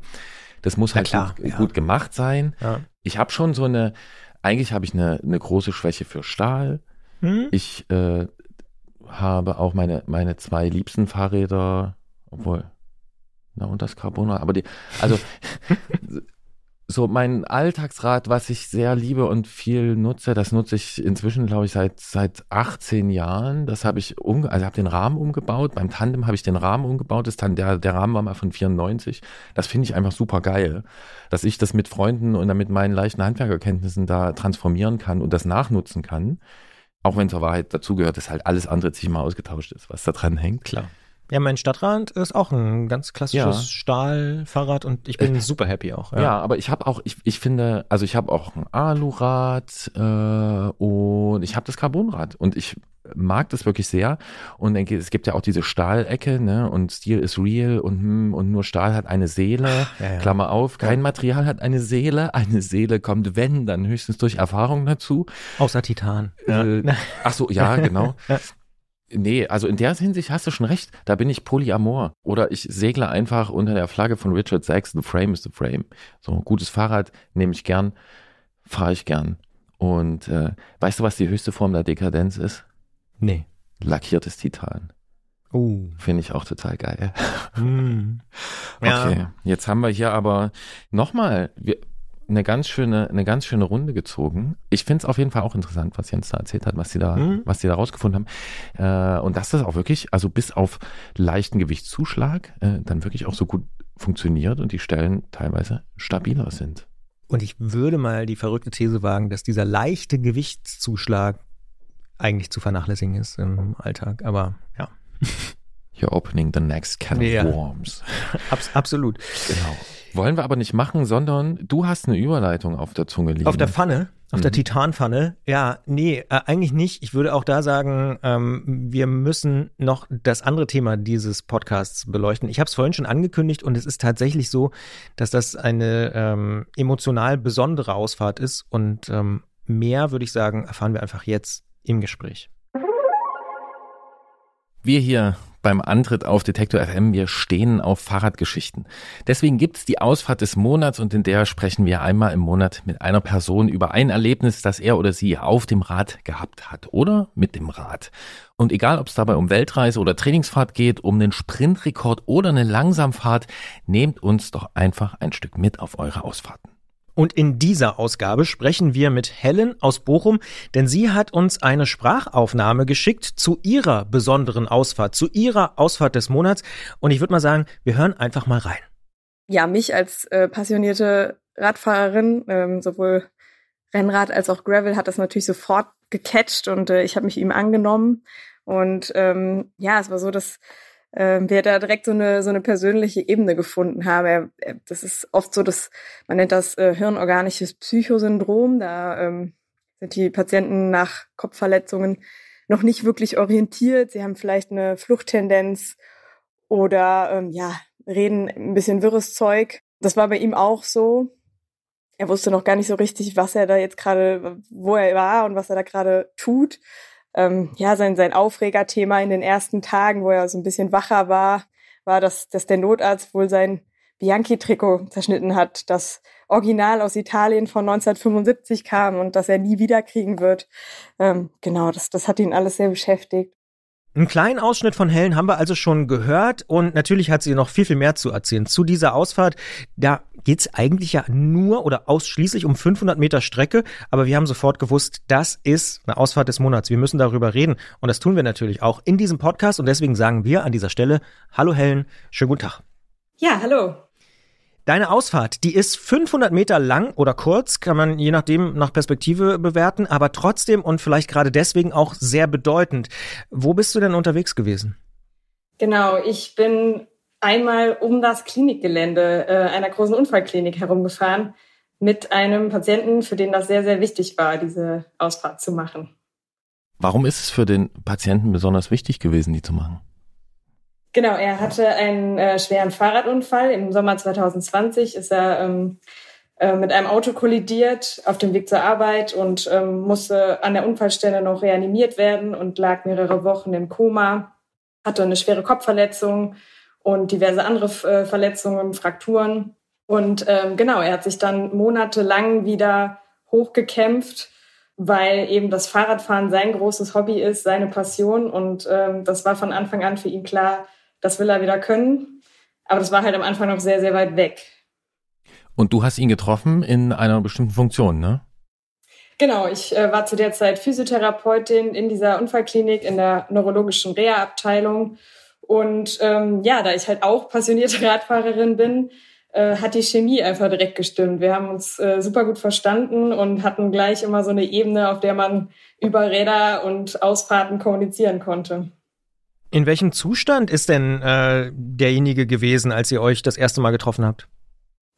[SPEAKER 1] Das muss halt klar, gut, ja. gut, gemacht sein. Ja. Ich habe schon so eine, eigentlich habe ich eine, eine große Schwäche für Stahl. Hm? Ich äh, habe auch meine, meine zwei liebsten Fahrräder, obwohl, na und das Carbona, aber die, also so mein Alltagsrad, was ich sehr liebe und viel nutze, das nutze ich inzwischen, glaube ich, seit seit 18 Jahren. Das habe ich um, also habe den Rahmen umgebaut. Beim Tandem habe ich den Rahmen umgebaut. Das der der Rahmen war mal von 94. Das finde ich einfach super geil, dass ich das mit Freunden und dann mit meinen leichten Handwerkerkenntnissen da transformieren kann und das nachnutzen kann. Auch wenn zur Wahrheit dazugehört, dass halt alles andere sich mal ausgetauscht ist, was da dran hängt.
[SPEAKER 2] Klar. Ja, mein Stadtrad ist auch ein ganz klassisches ja. Stahlfahrrad und ich bin super happy auch.
[SPEAKER 1] Ja, ja aber ich habe auch, ich, ich finde, also ich habe auch ein Alurad äh, und ich habe das Carbonrad und ich mag das wirklich sehr und es gibt ja auch diese Stahlecke, ne, und Stil ist real und hm, und nur Stahl hat eine Seele, ja, Klammer auf, kein Material hat eine Seele, eine Seele kommt wenn, dann höchstens durch Erfahrung dazu.
[SPEAKER 2] Außer Titan.
[SPEAKER 1] Äh, ach so, ja, genau. Nee, also in der Hinsicht hast du schon recht. Da bin ich Polyamor. Oder ich segle einfach unter der Flagge von Richard Sachs. The frame is the frame. So ein gutes Fahrrad nehme ich gern, fahre ich gern. Und äh, weißt du, was die höchste Form der Dekadenz ist?
[SPEAKER 2] Nee.
[SPEAKER 1] Lackiertes Titan.
[SPEAKER 2] Oh.
[SPEAKER 1] Finde ich auch total geil. Mm. Okay, ja. jetzt haben wir hier aber nochmal, wir, eine ganz schöne, eine ganz schöne Runde gezogen. Ich finde es auf jeden Fall auch interessant, was Jens da erzählt hat, was sie da, mhm. was sie da rausgefunden haben. Äh, und dass das auch wirklich, also bis auf leichten Gewichtszuschlag, äh, dann wirklich auch so gut funktioniert und die Stellen teilweise stabiler sind.
[SPEAKER 2] Und ich würde mal die verrückte These wagen, dass dieser leichte Gewichtszuschlag eigentlich zu vernachlässigen ist im Alltag. Aber ja.
[SPEAKER 1] You're opening the next can of worms.
[SPEAKER 2] Abs absolut.
[SPEAKER 1] Genau. Wollen wir aber nicht machen, sondern du hast eine Überleitung auf der Zunge liegen.
[SPEAKER 2] Auf der Pfanne? Auf mhm. der Titanpfanne? Ja, nee, äh, eigentlich nicht. Ich würde auch da sagen, ähm, wir müssen noch das andere Thema dieses Podcasts beleuchten. Ich habe es vorhin schon angekündigt und es ist tatsächlich so, dass das eine ähm, emotional besondere Ausfahrt ist und ähm, mehr, würde ich sagen, erfahren wir einfach jetzt im Gespräch.
[SPEAKER 1] Wir hier beim Antritt auf Detektor FM, wir stehen auf Fahrradgeschichten. Deswegen gibt's die Ausfahrt des Monats und in der sprechen wir einmal im Monat mit einer Person über ein Erlebnis, das er oder sie auf dem Rad gehabt hat oder mit dem Rad. Und egal, ob es dabei um Weltreise oder Trainingsfahrt geht, um den Sprintrekord oder eine Langsamfahrt, nehmt uns doch einfach ein Stück mit auf eure Ausfahrten.
[SPEAKER 2] Und in dieser Ausgabe sprechen wir mit Helen aus Bochum, denn sie hat uns eine Sprachaufnahme geschickt zu ihrer besonderen Ausfahrt, zu ihrer Ausfahrt des Monats. Und ich würde mal sagen, wir hören einfach mal rein.
[SPEAKER 6] Ja, mich als äh, passionierte Radfahrerin, ähm, sowohl Rennrad als auch Gravel, hat das natürlich sofort gecatcht und äh, ich habe mich ihm angenommen. Und ähm, ja, es war so, dass äh, wir da direkt so eine, so eine persönliche Ebene gefunden haben. Er, er, das ist oft so, dass man nennt das äh, hirnorganisches Psychosyndrom. Da ähm, sind die Patienten nach Kopfverletzungen noch nicht wirklich orientiert. Sie haben vielleicht eine Fluchttendenz oder ähm, ja, reden ein bisschen wirres Zeug. Das war bei ihm auch so. Er wusste noch gar nicht so richtig, was er da jetzt gerade, wo er war und was er da gerade tut ähm, ja, sein, sein Aufregerthema in den ersten Tagen, wo er so ein bisschen wacher war, war, dass, dass der Notarzt wohl sein Bianchi-Trikot zerschnitten hat, das Original aus Italien von 1975 kam und das er nie wiederkriegen wird. Ähm, genau, das, das hat ihn alles sehr beschäftigt.
[SPEAKER 2] Einen kleinen Ausschnitt von Helen haben wir also schon gehört und natürlich hat sie noch viel, viel mehr zu erzählen. Zu dieser Ausfahrt, da geht's eigentlich ja nur oder ausschließlich um 500 Meter Strecke, aber wir haben sofort gewusst, das ist eine Ausfahrt des Monats. Wir müssen darüber reden und das tun wir natürlich auch in diesem Podcast und deswegen sagen wir an dieser Stelle, hallo Helen, schönen guten Tag.
[SPEAKER 6] Ja, hallo.
[SPEAKER 2] Deine Ausfahrt, die ist 500 Meter lang oder kurz, kann man je nachdem nach Perspektive bewerten, aber trotzdem und vielleicht gerade deswegen auch sehr bedeutend. Wo bist du denn unterwegs gewesen?
[SPEAKER 6] Genau, ich bin einmal um das Klinikgelände äh, einer großen Unfallklinik herumgefahren mit einem Patienten, für den das sehr, sehr wichtig war, diese Ausfahrt zu machen.
[SPEAKER 1] Warum ist es für den Patienten besonders wichtig gewesen, die zu machen?
[SPEAKER 6] Genau, er hatte einen äh, schweren Fahrradunfall. Im Sommer 2020 ist er ähm, äh, mit einem Auto kollidiert auf dem Weg zur Arbeit und ähm, musste an der Unfallstelle noch reanimiert werden und lag mehrere Wochen im Koma, hatte eine schwere Kopfverletzung und diverse andere äh, Verletzungen, Frakturen. Und ähm, genau, er hat sich dann monatelang wieder hochgekämpft, weil eben das Fahrradfahren sein großes Hobby ist, seine Passion. Und ähm, das war von Anfang an für ihn klar, das will er wieder können. Aber das war halt am Anfang noch sehr, sehr weit weg.
[SPEAKER 1] Und du hast ihn getroffen in einer bestimmten Funktion, ne?
[SPEAKER 6] Genau, ich äh, war zu der Zeit Physiotherapeutin in dieser Unfallklinik in der neurologischen Reha-Abteilung. Und ähm, ja, da ich halt auch passionierte Radfahrerin bin, äh, hat die Chemie einfach direkt gestimmt. Wir haben uns äh, super gut verstanden und hatten gleich immer so eine Ebene, auf der man über Räder und Ausfahrten kommunizieren konnte.
[SPEAKER 2] In welchem Zustand ist denn äh, derjenige gewesen, als ihr euch das erste Mal getroffen habt?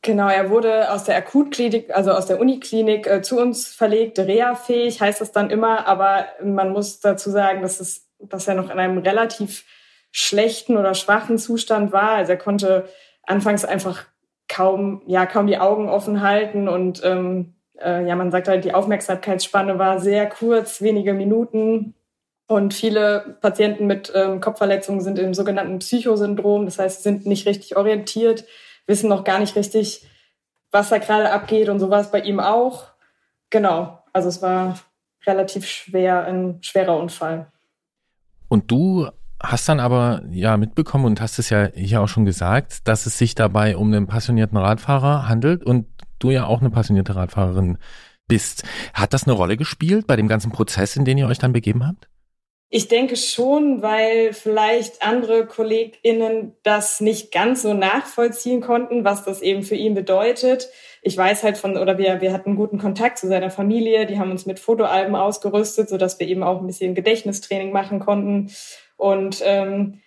[SPEAKER 6] Genau, er wurde aus der Akutklinik, also aus der Uniklinik äh, zu uns verlegt, reha-fähig heißt das dann immer, aber man muss dazu sagen, dass, es, dass er noch in einem relativ schlechten oder schwachen Zustand war. Also er konnte anfangs einfach kaum, ja, kaum die Augen offen halten und ähm, äh, ja, man sagt halt, die Aufmerksamkeitsspanne war sehr kurz, wenige Minuten. Und viele Patienten mit ähm, Kopfverletzungen sind im sogenannten Psychosyndrom. Das heißt, sind nicht richtig orientiert, wissen noch gar nicht richtig, was da gerade abgeht und sowas bei ihm auch. Genau. Also es war relativ schwer, ein schwerer Unfall.
[SPEAKER 1] Und du hast dann aber ja mitbekommen und hast es ja hier auch schon gesagt, dass es sich dabei um einen passionierten Radfahrer handelt und du ja auch eine passionierte Radfahrerin bist. Hat das eine Rolle gespielt bei dem ganzen Prozess, in den ihr euch dann begeben habt?
[SPEAKER 6] Ich denke schon, weil vielleicht andere KollegInnen das nicht ganz so nachvollziehen konnten, was das eben für ihn bedeutet. Ich weiß halt von, oder wir, wir hatten guten Kontakt zu seiner Familie, die haben uns mit Fotoalben ausgerüstet, sodass wir eben auch ein bisschen Gedächtnistraining machen konnten. Und ähm,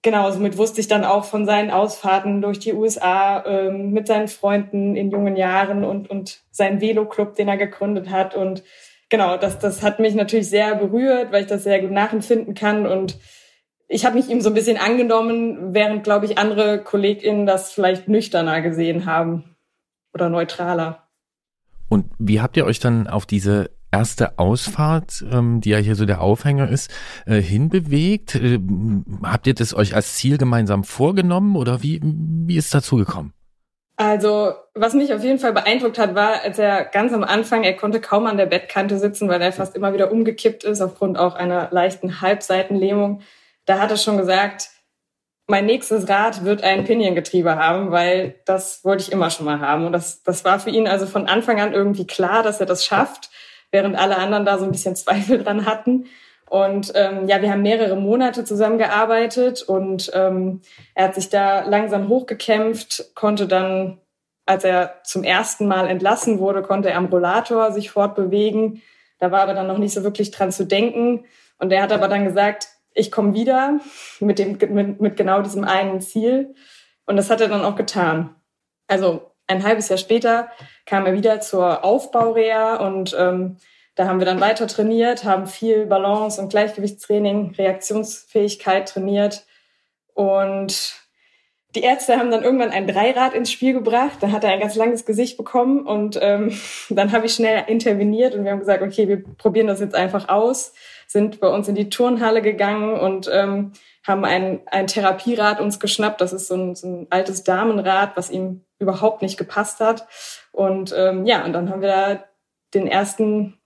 [SPEAKER 6] genau, somit wusste ich dann auch von seinen Ausfahrten durch die USA ähm, mit seinen Freunden in jungen Jahren und, und seinen Velo-Club, den er gegründet hat. Und genau, das, das hat mich natürlich sehr berührt, weil ich das sehr gut nachempfinden kann und ich habe mich ihm so ein bisschen angenommen, während, glaube ich, andere KollegInnen das vielleicht nüchterner gesehen haben oder neutraler.
[SPEAKER 1] Und wie habt ihr euch dann auf diese erste Ausfahrt, ähm, die ja hier so der Aufhänger ist, äh, hinbewegt? Äh, habt ihr das euch als Ziel gemeinsam vorgenommen oder wie, wie ist dazu gekommen?
[SPEAKER 6] Also, was mich auf jeden Fall beeindruckt hat, war, als er ganz am Anfang, er konnte kaum an der Bettkante sitzen, weil er fast immer wieder umgekippt ist, aufgrund auch einer leichten Halbseitenlähmung. Da hat er schon gesagt, mein nächstes Rad wird ein Piniengetriebe haben, weil das wollte ich immer schon mal haben. Und das, das war für ihn also von Anfang an irgendwie klar, dass er das schafft, während alle anderen da so ein bisschen Zweifel dran hatten. Und ähm, ja, wir haben mehrere Monate zusammengearbeitet und ähm, er hat sich da langsam hochgekämpft, konnte dann, als er zum ersten Mal entlassen wurde, konnte er am Rollator sich fortbewegen. Da war aber dann noch nicht so wirklich dran zu denken. Und er hat aber dann gesagt, ich komme wieder mit, dem, mit, mit genau diesem einen Ziel. Und das hat er dann auch getan. Also ein halbes Jahr später kam er wieder zur Aufbaureha und ähm, da haben wir dann weiter trainiert, haben viel Balance- und Gleichgewichtstraining, Reaktionsfähigkeit trainiert. Und die Ärzte haben dann irgendwann ein Dreirad ins Spiel gebracht. Dann hat er ein ganz langes Gesicht bekommen und ähm, dann habe ich schnell interveniert und wir haben gesagt, okay, wir probieren das jetzt einfach aus sind bei uns in die Turnhalle gegangen und ähm, haben ein, ein Therapierad uns geschnappt. Das ist so ein, so ein altes Damenrad, was ihm überhaupt nicht gepasst hat. Und ähm, ja, und dann haben wir da den ersten,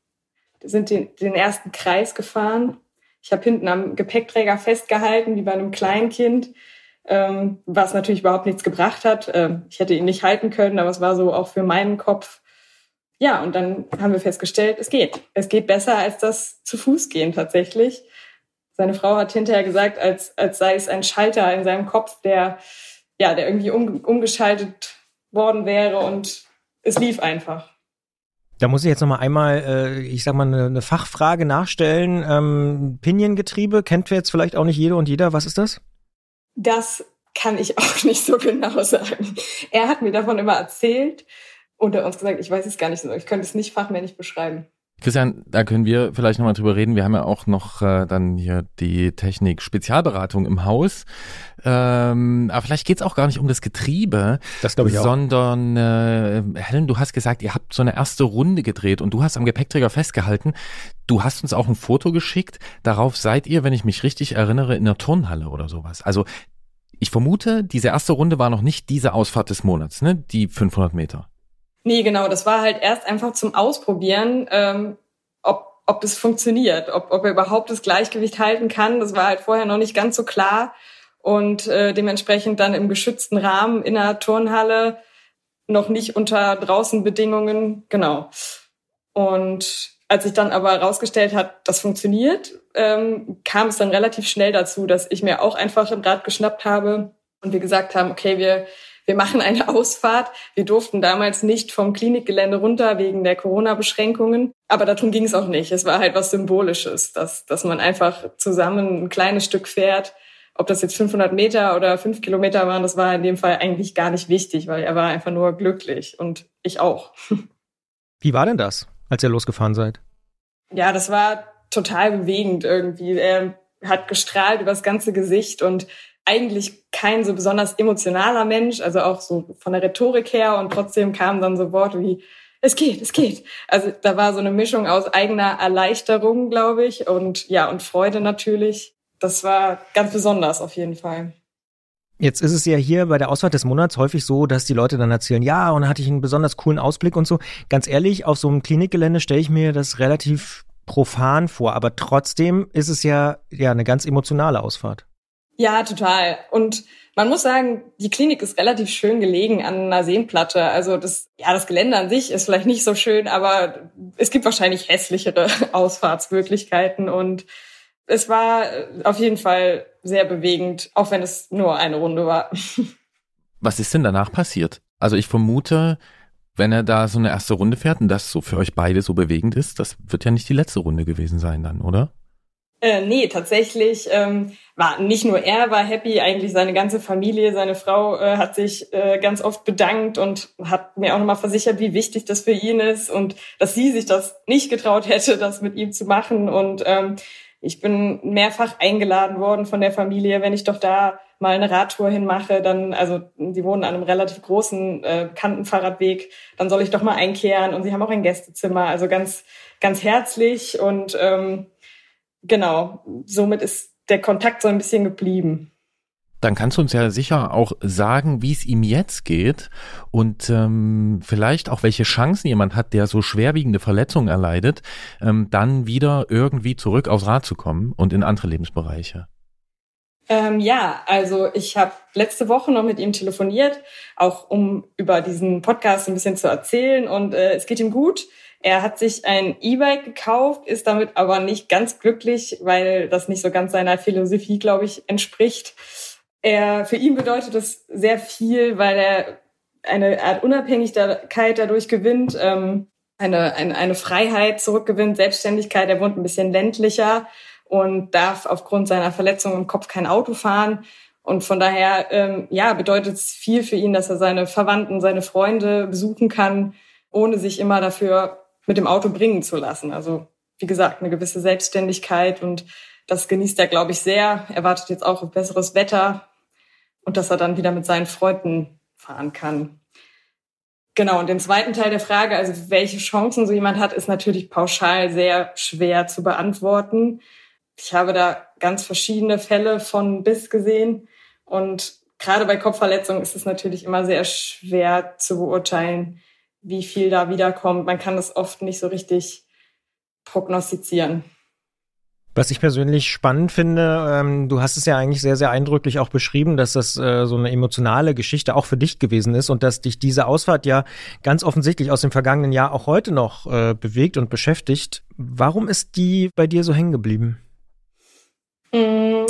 [SPEAKER 6] sind den, den ersten Kreis gefahren. Ich habe hinten am Gepäckträger festgehalten, wie bei einem Kleinkind, ähm, was natürlich überhaupt nichts gebracht hat. Ähm, ich hätte ihn nicht halten können, aber es war so auch für meinen Kopf ja, und dann haben wir festgestellt, es geht. Es geht besser als das zu Fuß gehen tatsächlich. Seine Frau hat hinterher gesagt, als, als sei es ein Schalter in seinem Kopf, der, ja, der irgendwie um, umgeschaltet worden wäre und es lief einfach.
[SPEAKER 2] Da muss ich jetzt noch mal einmal, äh, ich sag mal, eine, eine Fachfrage nachstellen. Ähm, Piniengetriebe kennt jetzt vielleicht auch nicht jede und jeder. Was ist das?
[SPEAKER 6] Das kann ich auch nicht so genau sagen. Er hat mir davon immer erzählt unter uns gesagt, ich weiß es gar nicht so, ich könnte es nicht fachmännisch beschreiben.
[SPEAKER 1] Christian, da können wir vielleicht nochmal drüber reden. Wir haben ja auch noch äh, dann hier die Technik-Spezialberatung im Haus. Ähm, aber vielleicht geht's auch gar nicht um das Getriebe,
[SPEAKER 2] das ich auch.
[SPEAKER 1] sondern äh, Helen, du hast gesagt, ihr habt so eine erste Runde gedreht und du hast am Gepäckträger festgehalten. Du hast uns auch ein Foto geschickt. Darauf seid ihr, wenn ich mich richtig erinnere, in der Turnhalle oder sowas. Also ich vermute, diese erste Runde war noch nicht diese Ausfahrt des Monats, ne? Die 500 Meter.
[SPEAKER 6] Nee, genau. Das war halt erst einfach zum Ausprobieren, ähm, ob, ob es funktioniert, ob, ob er überhaupt das Gleichgewicht halten kann. Das war halt vorher noch nicht ganz so klar. Und äh, dementsprechend dann im geschützten Rahmen in der Turnhalle, noch nicht unter draußen Bedingungen, genau. Und als sich dann aber herausgestellt hat, das funktioniert, ähm, kam es dann relativ schnell dazu, dass ich mir auch einfach ein Rad geschnappt habe und wir gesagt haben, okay, wir wir machen eine Ausfahrt. Wir durften damals nicht vom Klinikgelände runter wegen der Corona-Beschränkungen. Aber darum ging es auch nicht. Es war halt was Symbolisches, dass, dass man einfach zusammen ein kleines Stück fährt. Ob das jetzt 500 Meter oder 5 Kilometer waren, das war in dem Fall eigentlich gar nicht wichtig, weil er war einfach nur glücklich und ich auch.
[SPEAKER 2] Wie war denn das, als ihr losgefahren seid?
[SPEAKER 6] Ja, das war total bewegend irgendwie. Er hat gestrahlt über das ganze Gesicht und eigentlich kein so besonders emotionaler Mensch, also auch so von der Rhetorik her und trotzdem kamen dann so Worte wie es geht, es geht. Also da war so eine Mischung aus eigener Erleichterung, glaube ich, und ja, und Freude natürlich. Das war ganz besonders auf jeden Fall.
[SPEAKER 2] Jetzt ist es ja hier bei der Ausfahrt des Monats häufig so, dass die Leute dann erzählen, ja, und da hatte ich einen besonders coolen Ausblick und so. Ganz ehrlich, auf so einem Klinikgelände stelle ich mir das relativ profan vor, aber trotzdem ist es ja, ja eine ganz emotionale Ausfahrt.
[SPEAKER 6] Ja, total. Und man muss sagen, die Klinik ist relativ schön gelegen an einer Seenplatte. Also das, ja, das Gelände an sich ist vielleicht nicht so schön, aber es gibt wahrscheinlich hässlichere Ausfahrtsmöglichkeiten und es war auf jeden Fall sehr bewegend, auch wenn es nur eine Runde war.
[SPEAKER 1] Was ist denn danach passiert? Also ich vermute, wenn er da so eine erste Runde fährt und das so für euch beide so bewegend ist, das wird ja nicht die letzte Runde gewesen sein dann, oder?
[SPEAKER 6] Äh, nee, tatsächlich ähm, war nicht nur er war happy, eigentlich seine ganze Familie, seine Frau äh, hat sich äh, ganz oft bedankt und hat mir auch nochmal versichert, wie wichtig das für ihn ist und dass sie sich das nicht getraut hätte, das mit ihm zu machen. Und ähm, ich bin mehrfach eingeladen worden von der Familie, wenn ich doch da mal eine Radtour hinmache, dann, also sie wohnen an einem relativ großen äh, Kantenfahrradweg, dann soll ich doch mal einkehren und sie haben auch ein Gästezimmer, also ganz, ganz herzlich und ähm, genau, somit ist der Kontakt so ein bisschen geblieben.
[SPEAKER 1] Dann kannst du uns ja sicher auch sagen, wie es ihm jetzt geht und ähm, vielleicht auch welche Chancen jemand hat, der so schwerwiegende Verletzungen erleidet, ähm, dann wieder irgendwie zurück aufs Rad zu kommen und in andere Lebensbereiche.
[SPEAKER 6] Ähm, ja, also ich habe letzte Woche noch mit ihm telefoniert, auch um über diesen Podcast ein bisschen zu erzählen und äh, es geht ihm gut. Er hat sich ein E-Bike gekauft, ist damit aber nicht ganz glücklich, weil das nicht so ganz seiner Philosophie, glaube ich, entspricht. Er, für ihn bedeutet das sehr viel, weil er eine Art Unabhängigkeit dadurch gewinnt, ähm, eine, eine, eine Freiheit zurückgewinnt, Selbstständigkeit. Er wohnt ein bisschen ländlicher und darf aufgrund seiner Verletzung im Kopf kein Auto fahren. Und von daher, ähm, ja, bedeutet es viel für ihn, dass er seine Verwandten, seine Freunde besuchen kann, ohne sich immer dafür mit dem Auto bringen zu lassen. Also, wie gesagt, eine gewisse Selbstständigkeit und das genießt er, glaube ich, sehr. Er wartet jetzt auch auf besseres Wetter und dass er dann wieder mit seinen Freunden fahren kann. Genau, und den zweiten Teil der Frage, also welche Chancen so jemand hat, ist natürlich pauschal sehr schwer zu beantworten. Ich habe da ganz verschiedene Fälle von bis gesehen und gerade bei Kopfverletzungen ist es natürlich immer sehr schwer zu beurteilen, wie viel da wiederkommt. Man kann das oft nicht so richtig prognostizieren.
[SPEAKER 2] Was ich persönlich spannend finde, ähm, du hast es ja eigentlich sehr, sehr eindrücklich auch beschrieben, dass das äh, so eine emotionale Geschichte auch für dich gewesen ist und dass dich diese Ausfahrt ja ganz offensichtlich aus dem vergangenen Jahr auch heute noch äh, bewegt und beschäftigt. Warum ist die bei dir so hängen geblieben?
[SPEAKER 6] Mm,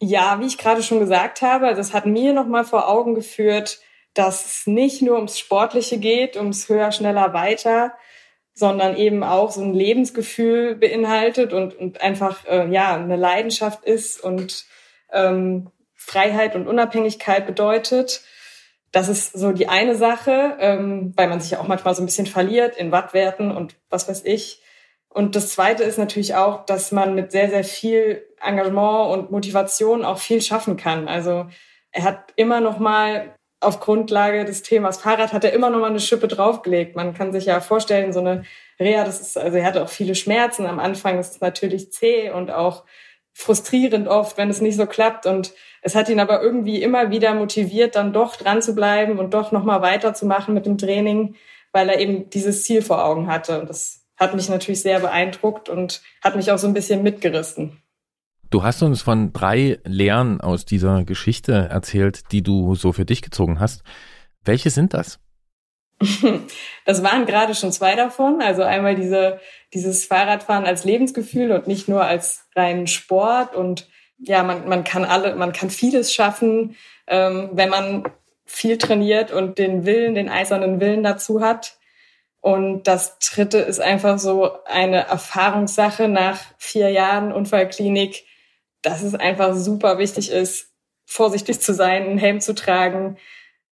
[SPEAKER 6] ja, wie ich gerade schon gesagt habe, das hat mir nochmal vor Augen geführt, dass es nicht nur ums Sportliche geht, ums höher, schneller, weiter, sondern eben auch so ein Lebensgefühl beinhaltet und, und einfach äh, ja eine Leidenschaft ist und ähm, Freiheit und Unabhängigkeit bedeutet. Das ist so die eine Sache, ähm, weil man sich ja auch manchmal so ein bisschen verliert in Wattwerten und was weiß ich. Und das Zweite ist natürlich auch, dass man mit sehr, sehr viel Engagement und Motivation auch viel schaffen kann. Also er hat immer noch mal auf Grundlage des Themas Fahrrad hat er immer noch mal eine Schippe draufgelegt. Man kann sich ja vorstellen, so eine Reha, das ist, also er hatte auch viele Schmerzen. Am Anfang ist es natürlich zäh und auch frustrierend oft, wenn es nicht so klappt. Und es hat ihn aber irgendwie immer wieder motiviert, dann doch dran zu bleiben und doch noch mal weiterzumachen mit dem Training, weil er eben dieses Ziel vor Augen hatte. Und das hat mich natürlich sehr beeindruckt und hat mich auch so ein bisschen mitgerissen.
[SPEAKER 1] Du hast uns von drei Lehren aus dieser Geschichte erzählt, die du so für dich gezogen hast. Welche sind das?
[SPEAKER 6] Das waren gerade schon zwei davon. Also einmal diese, dieses Fahrradfahren als Lebensgefühl und nicht nur als reinen Sport. Und ja, man, man kann alle, man kann vieles schaffen, ähm, wenn man viel trainiert und den Willen, den eisernen Willen dazu hat. Und das dritte ist einfach so eine Erfahrungssache nach vier Jahren Unfallklinik, dass es einfach super wichtig ist, vorsichtig zu sein, einen Helm zu tragen.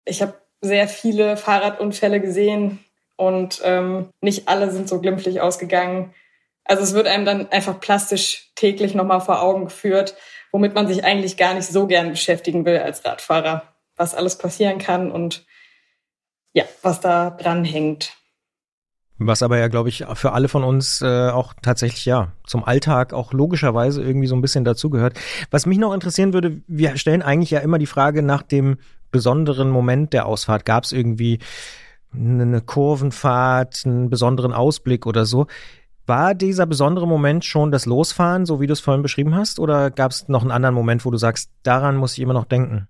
[SPEAKER 6] Ich habe sehr viele Fahrradunfälle gesehen und ähm, nicht alle sind so glimpflich ausgegangen. Also es wird einem dann einfach plastisch täglich nochmal vor Augen geführt, womit man sich eigentlich gar nicht so gern beschäftigen will als Radfahrer, was alles passieren kann und ja, was da dran hängt.
[SPEAKER 2] Was aber ja, glaube ich, für alle von uns äh, auch tatsächlich ja zum Alltag auch logischerweise irgendwie so ein bisschen dazugehört. Was mich noch interessieren würde, wir stellen eigentlich ja immer die Frage nach dem besonderen Moment der Ausfahrt. Gab es irgendwie eine Kurvenfahrt, einen besonderen Ausblick oder so? War dieser besondere Moment schon das Losfahren, so wie du es vorhin beschrieben hast, oder gab es noch einen anderen Moment, wo du sagst, daran muss ich immer noch denken?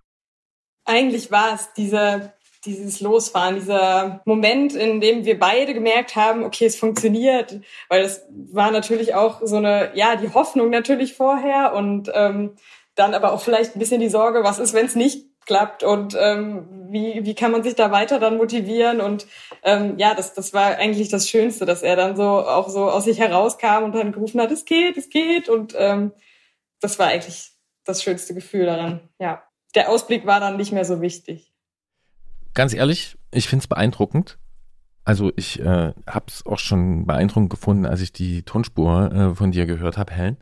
[SPEAKER 6] Eigentlich war es dieser dieses Losfahren, dieser Moment, in dem wir beide gemerkt haben, okay, es funktioniert, weil das war natürlich auch so eine, ja, die Hoffnung natürlich vorher und ähm, dann aber auch vielleicht ein bisschen die Sorge, was ist, wenn es nicht klappt und ähm, wie, wie kann man sich da weiter dann motivieren? Und ähm, ja, das, das war eigentlich das Schönste, dass er dann so auch so aus sich herauskam und dann gerufen hat, es geht, es geht. Und ähm, das war eigentlich das schönste Gefühl daran, ja. Der Ausblick war dann nicht mehr so wichtig
[SPEAKER 1] ganz ehrlich, ich finde es beeindruckend. Also ich äh, habe es auch schon beeindruckend gefunden, als ich die Tonspur äh, von dir gehört habe, Helen.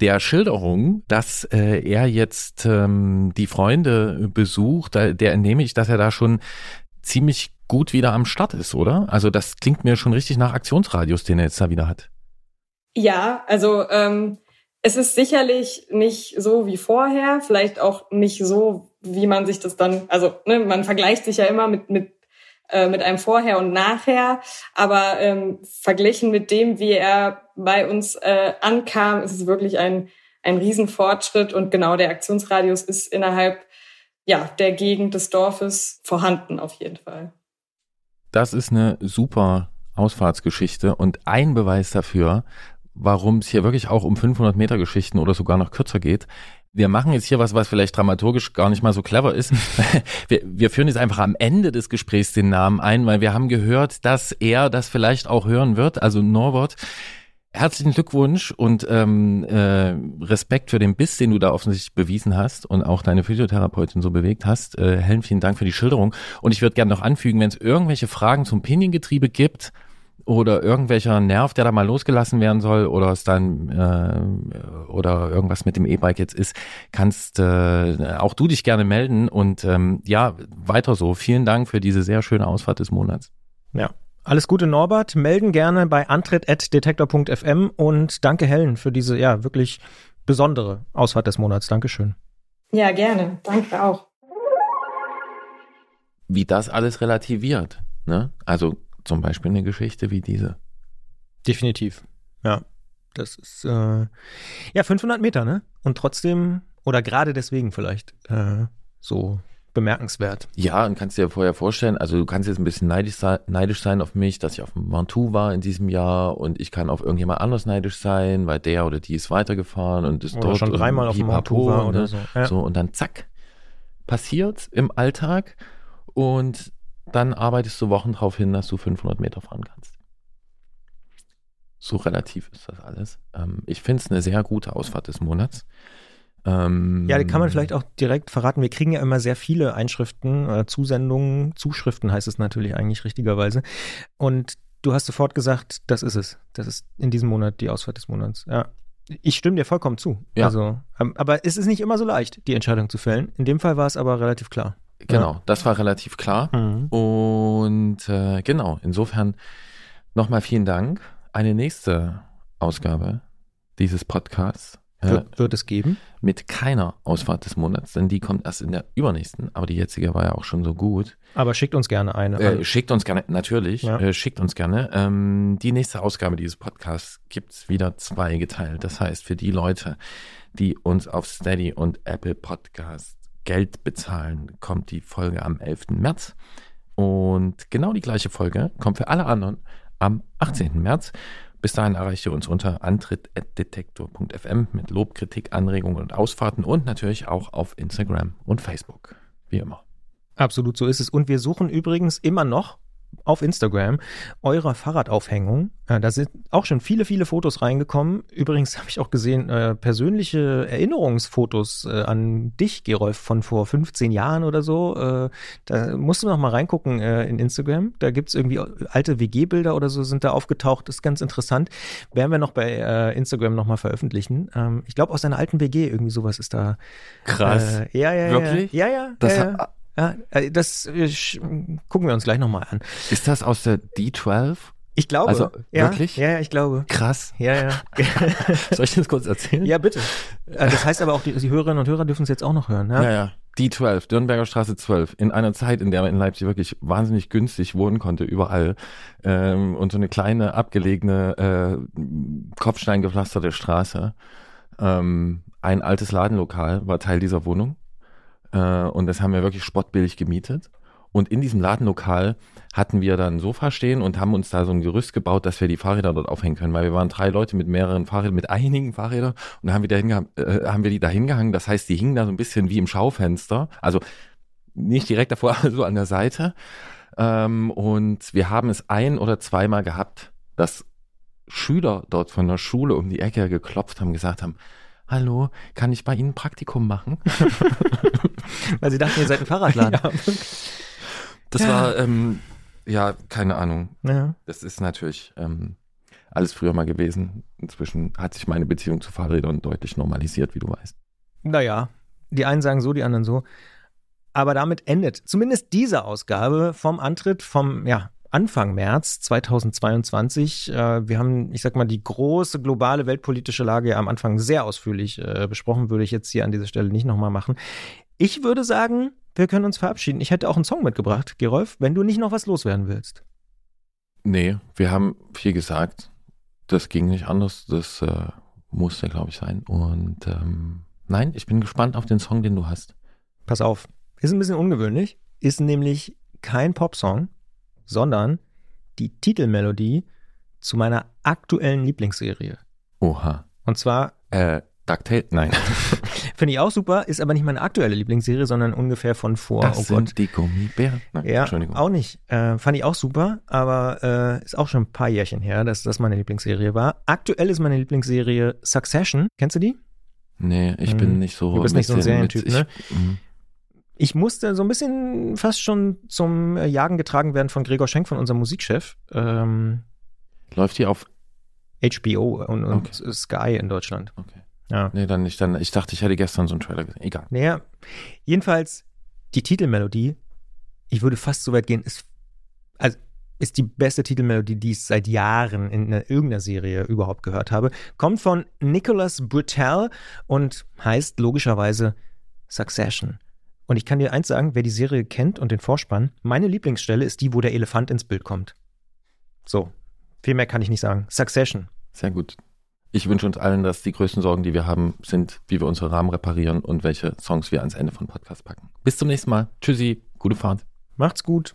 [SPEAKER 1] Der Schilderung, dass äh, er jetzt ähm, die Freunde besucht, da, der entnehme ich, dass er da schon ziemlich gut wieder am Start ist, oder? Also das klingt mir schon richtig nach Aktionsradius, den er jetzt da wieder hat.
[SPEAKER 6] Ja, also ähm, es ist sicherlich nicht so wie vorher, vielleicht auch nicht so, wie man sich das dann, also ne, man vergleicht sich ja immer mit, mit, äh, mit einem Vorher und Nachher, aber ähm, verglichen mit dem, wie er bei uns äh, ankam, ist es wirklich ein, ein Riesenfortschritt und genau der Aktionsradius ist innerhalb ja, der Gegend des Dorfes vorhanden auf jeden Fall.
[SPEAKER 1] Das ist eine super Ausfahrtsgeschichte und ein Beweis dafür, warum es hier wirklich auch um 500 Meter Geschichten oder sogar noch kürzer geht. Wir machen jetzt hier was, was vielleicht dramaturgisch gar nicht mal so clever ist. wir, wir führen jetzt einfach am Ende des Gesprächs den Namen ein, weil wir haben gehört, dass er das vielleicht auch hören wird, also Norbert. Herzlichen Glückwunsch und ähm, äh, Respekt für den Biss, den du da offensichtlich bewiesen hast und auch deine Physiotherapeutin so bewegt hast. Äh, Helen, vielen Dank für die Schilderung. Und ich würde gerne noch anfügen, wenn es irgendwelche Fragen zum Piniengetriebe gibt, oder irgendwelcher Nerv, der da mal losgelassen werden soll oder es dann äh, oder irgendwas mit dem E-Bike jetzt ist, kannst äh, auch du dich gerne melden und ähm, ja, weiter so. Vielen Dank für diese sehr schöne Ausfahrt des Monats.
[SPEAKER 2] Ja. Alles Gute, Norbert. Melden gerne bei antritt.detektor.fm und danke, Helen, für diese ja wirklich besondere Ausfahrt des Monats. Dankeschön.
[SPEAKER 6] Ja, gerne. Danke auch.
[SPEAKER 1] Wie das alles relativiert. Ne? Also zum Beispiel eine Geschichte wie diese.
[SPEAKER 2] Definitiv. Ja. Das ist, äh, ja, 500 Meter, ne? Und trotzdem, oder gerade deswegen vielleicht, äh, so bemerkenswert.
[SPEAKER 1] Ja, und kannst dir vorher vorstellen, also du kannst jetzt ein bisschen neidisch sein, neidisch sein auf mich, dass ich auf dem Ventoux war in diesem Jahr und ich kann auf irgendjemand anders neidisch sein, weil der oder die ist weitergefahren und ist
[SPEAKER 2] oder
[SPEAKER 1] dort
[SPEAKER 2] schon dreimal auf dem Ventoux war oder
[SPEAKER 1] ne?
[SPEAKER 2] so.
[SPEAKER 1] Ja. so. Und dann zack, passiert im Alltag und dann arbeitest du Wochen darauf hin, dass du 500 Meter fahren kannst. So relativ ist das alles. Ähm, ich finde es eine sehr gute Ausfahrt des Monats.
[SPEAKER 2] Ähm, ja, die kann man vielleicht auch direkt verraten. Wir kriegen ja immer sehr viele Einschriften, äh, Zusendungen, Zuschriften heißt es natürlich eigentlich richtigerweise. Und du hast sofort gesagt, das ist es. Das ist in diesem Monat die Ausfahrt des Monats. Ja. Ich stimme dir vollkommen zu. Ja. Also, ähm, aber es ist nicht immer so leicht, die Entscheidung zu fällen. In dem Fall war es aber relativ klar.
[SPEAKER 1] Genau, ja. das war relativ klar. Mhm. Und äh, genau, insofern nochmal vielen Dank. Eine nächste Ausgabe dieses Podcasts
[SPEAKER 2] äh, wird, es geben?
[SPEAKER 1] Mit keiner Ausfahrt des Monats, denn die kommt erst in der übernächsten. Aber die jetzige war ja auch schon so gut.
[SPEAKER 2] Aber schickt uns gerne eine.
[SPEAKER 1] Äh, schickt uns gerne, natürlich, ja. äh, schickt uns gerne. Ähm, die nächste Ausgabe dieses Podcasts gibt es wieder zweigeteilt. Das heißt, für die Leute, die uns auf Steady und Apple Podcasts Geld bezahlen, kommt die Folge am 11. März. Und genau die gleiche Folge kommt für alle anderen am 18. März. Bis dahin erreicht ihr uns unter antritt.detektor.fm mit Lob, Kritik, Anregungen und Ausfahrten und natürlich auch auf Instagram und Facebook. Wie immer.
[SPEAKER 2] Absolut so ist es. Und wir suchen übrigens immer noch auf Instagram eurer Fahrradaufhängung. Äh, da sind auch schon viele, viele Fotos reingekommen. Übrigens habe ich auch gesehen, äh, persönliche Erinnerungsfotos äh, an dich, Gerolf, von vor 15 Jahren oder so. Äh, da musst du noch mal reingucken äh, in Instagram. Da gibt es irgendwie alte WG-Bilder oder so sind da aufgetaucht. Das ist ganz interessant. Werden wir noch bei äh, Instagram noch mal veröffentlichen. Ähm, ich glaube, aus einer alten WG irgendwie sowas ist da.
[SPEAKER 1] Krass.
[SPEAKER 2] ja, ja,
[SPEAKER 1] Wirklich?
[SPEAKER 2] Ja, ja.
[SPEAKER 1] Das
[SPEAKER 2] ja, ja. Ja, äh, das äh, gucken wir uns gleich nochmal an.
[SPEAKER 1] Ist das aus der D12?
[SPEAKER 2] Ich glaube.
[SPEAKER 1] Also
[SPEAKER 2] ja,
[SPEAKER 1] wirklich?
[SPEAKER 2] Ja, ja, ich glaube.
[SPEAKER 1] Krass.
[SPEAKER 2] Ja, ja.
[SPEAKER 1] Soll ich das kurz erzählen?
[SPEAKER 2] Ja, bitte. Äh, das heißt aber auch, die, die Hörerinnen und Hörer dürfen es jetzt auch noch hören. Ja,
[SPEAKER 1] ja. ja. D12, Dürnberger Straße 12, in einer Zeit, in der man in Leipzig wirklich wahnsinnig günstig wohnen konnte, überall. Ähm, und so eine kleine, abgelegene, äh, kopfsteingepflasterte Straße. Ähm, ein altes Ladenlokal war Teil dieser Wohnung. Äh, und das haben wir wirklich spottbillig gemietet. Und in diesem Ladenlokal hatten wir dann ein Sofa stehen und haben uns da so ein Gerüst gebaut, dass wir die Fahrräder dort aufhängen können, weil wir waren drei Leute mit mehreren Fahrrädern, mit einigen Fahrrädern und haben wir, da äh, haben wir die da hingehangen. Das heißt, die hingen da so ein bisschen wie im Schaufenster. Also nicht direkt davor, aber so an der Seite. Ähm, und wir haben es ein oder zweimal gehabt, dass Schüler dort von der Schule um die Ecke geklopft haben, gesagt haben, hallo, kann ich bei Ihnen ein Praktikum machen?
[SPEAKER 2] Weil sie dachten, ihr seid ein Fahrradladen. Ja,
[SPEAKER 1] das ja. war, ähm, ja, keine Ahnung. Ja. Das ist natürlich ähm, alles früher mal gewesen. Inzwischen hat sich meine Beziehung zu Fahrrädern deutlich normalisiert, wie du weißt.
[SPEAKER 2] Naja, die einen sagen so, die anderen so. Aber damit endet zumindest diese Ausgabe vom Antritt vom ja, Anfang März 2022. Äh, wir haben, ich sag mal, die große globale weltpolitische Lage am Anfang sehr ausführlich äh, besprochen, würde ich jetzt hier an dieser Stelle nicht nochmal machen. Ich würde sagen, wir können uns verabschieden. Ich hätte auch einen Song mitgebracht, Gerolf, wenn du nicht noch was loswerden willst.
[SPEAKER 1] Nee, wir haben viel gesagt. Das ging nicht anders. Das äh, muss der, glaube ich, sein. Und ähm, nein, ich bin gespannt auf den Song, den du hast.
[SPEAKER 2] Pass auf, ist ein bisschen ungewöhnlich, ist nämlich kein Popsong, sondern die Titelmelodie zu meiner aktuellen Lieblingsserie.
[SPEAKER 1] Oha.
[SPEAKER 2] Und zwar.
[SPEAKER 1] Äh, DuckTale? Nein.
[SPEAKER 2] Finde ich auch super, ist aber nicht meine aktuelle Lieblingsserie, sondern ungefähr von vor.
[SPEAKER 1] Das
[SPEAKER 2] oh
[SPEAKER 1] sind
[SPEAKER 2] Gott.
[SPEAKER 1] die Gummibären. Nein,
[SPEAKER 2] Ja,
[SPEAKER 1] Entschuldigung.
[SPEAKER 2] auch nicht. Äh, fand ich auch super, aber äh, ist auch schon ein paar Jährchen her, dass das meine Lieblingsserie war. Aktuell ist meine Lieblingsserie Succession. Kennst du die?
[SPEAKER 1] Nee, ich
[SPEAKER 2] Hm.
[SPEAKER 1] bin nicht so.
[SPEAKER 2] Du bist nicht so ein Serientyp, ne?
[SPEAKER 1] ich, mhm.
[SPEAKER 2] Ich musste so ein bisschen fast schon zum äh, Jagen getragen werden von Gregor Schenk, von unserem Musikchef. Ähm,
[SPEAKER 1] Läuft die auf.
[SPEAKER 2] HBO und, und Sky in Deutschland.
[SPEAKER 1] Okay.
[SPEAKER 2] Ja.
[SPEAKER 1] Nee, dann nicht. Dann, ich dachte, ich hätte gestern so einen Trailer gesehen. Egal.
[SPEAKER 2] Naja, jedenfalls die Titelmelodie, ich würde fast so weit gehen, ist, also ist die beste Titelmelodie, die ich seit Jahren in einer, irgendeiner Serie überhaupt gehört habe. Kommt von Nicholas Britell und heißt logischerweise Succession. Und ich kann dir eins sagen, wer die Serie kennt und den Vorspann, meine Lieblingsstelle ist die, wo der Elefant ins Bild kommt. So, viel mehr kann ich nicht sagen. Succession.
[SPEAKER 1] Sehr gut. Ich wünsche uns allen, dass die größten Sorgen, die wir haben, sind, wie wir unsere Rahmen reparieren und welche Songs wir ans Ende von Podcast packen. Bis zum nächsten Mal. Tschüssi. Gute Fahrt.
[SPEAKER 2] Macht's gut.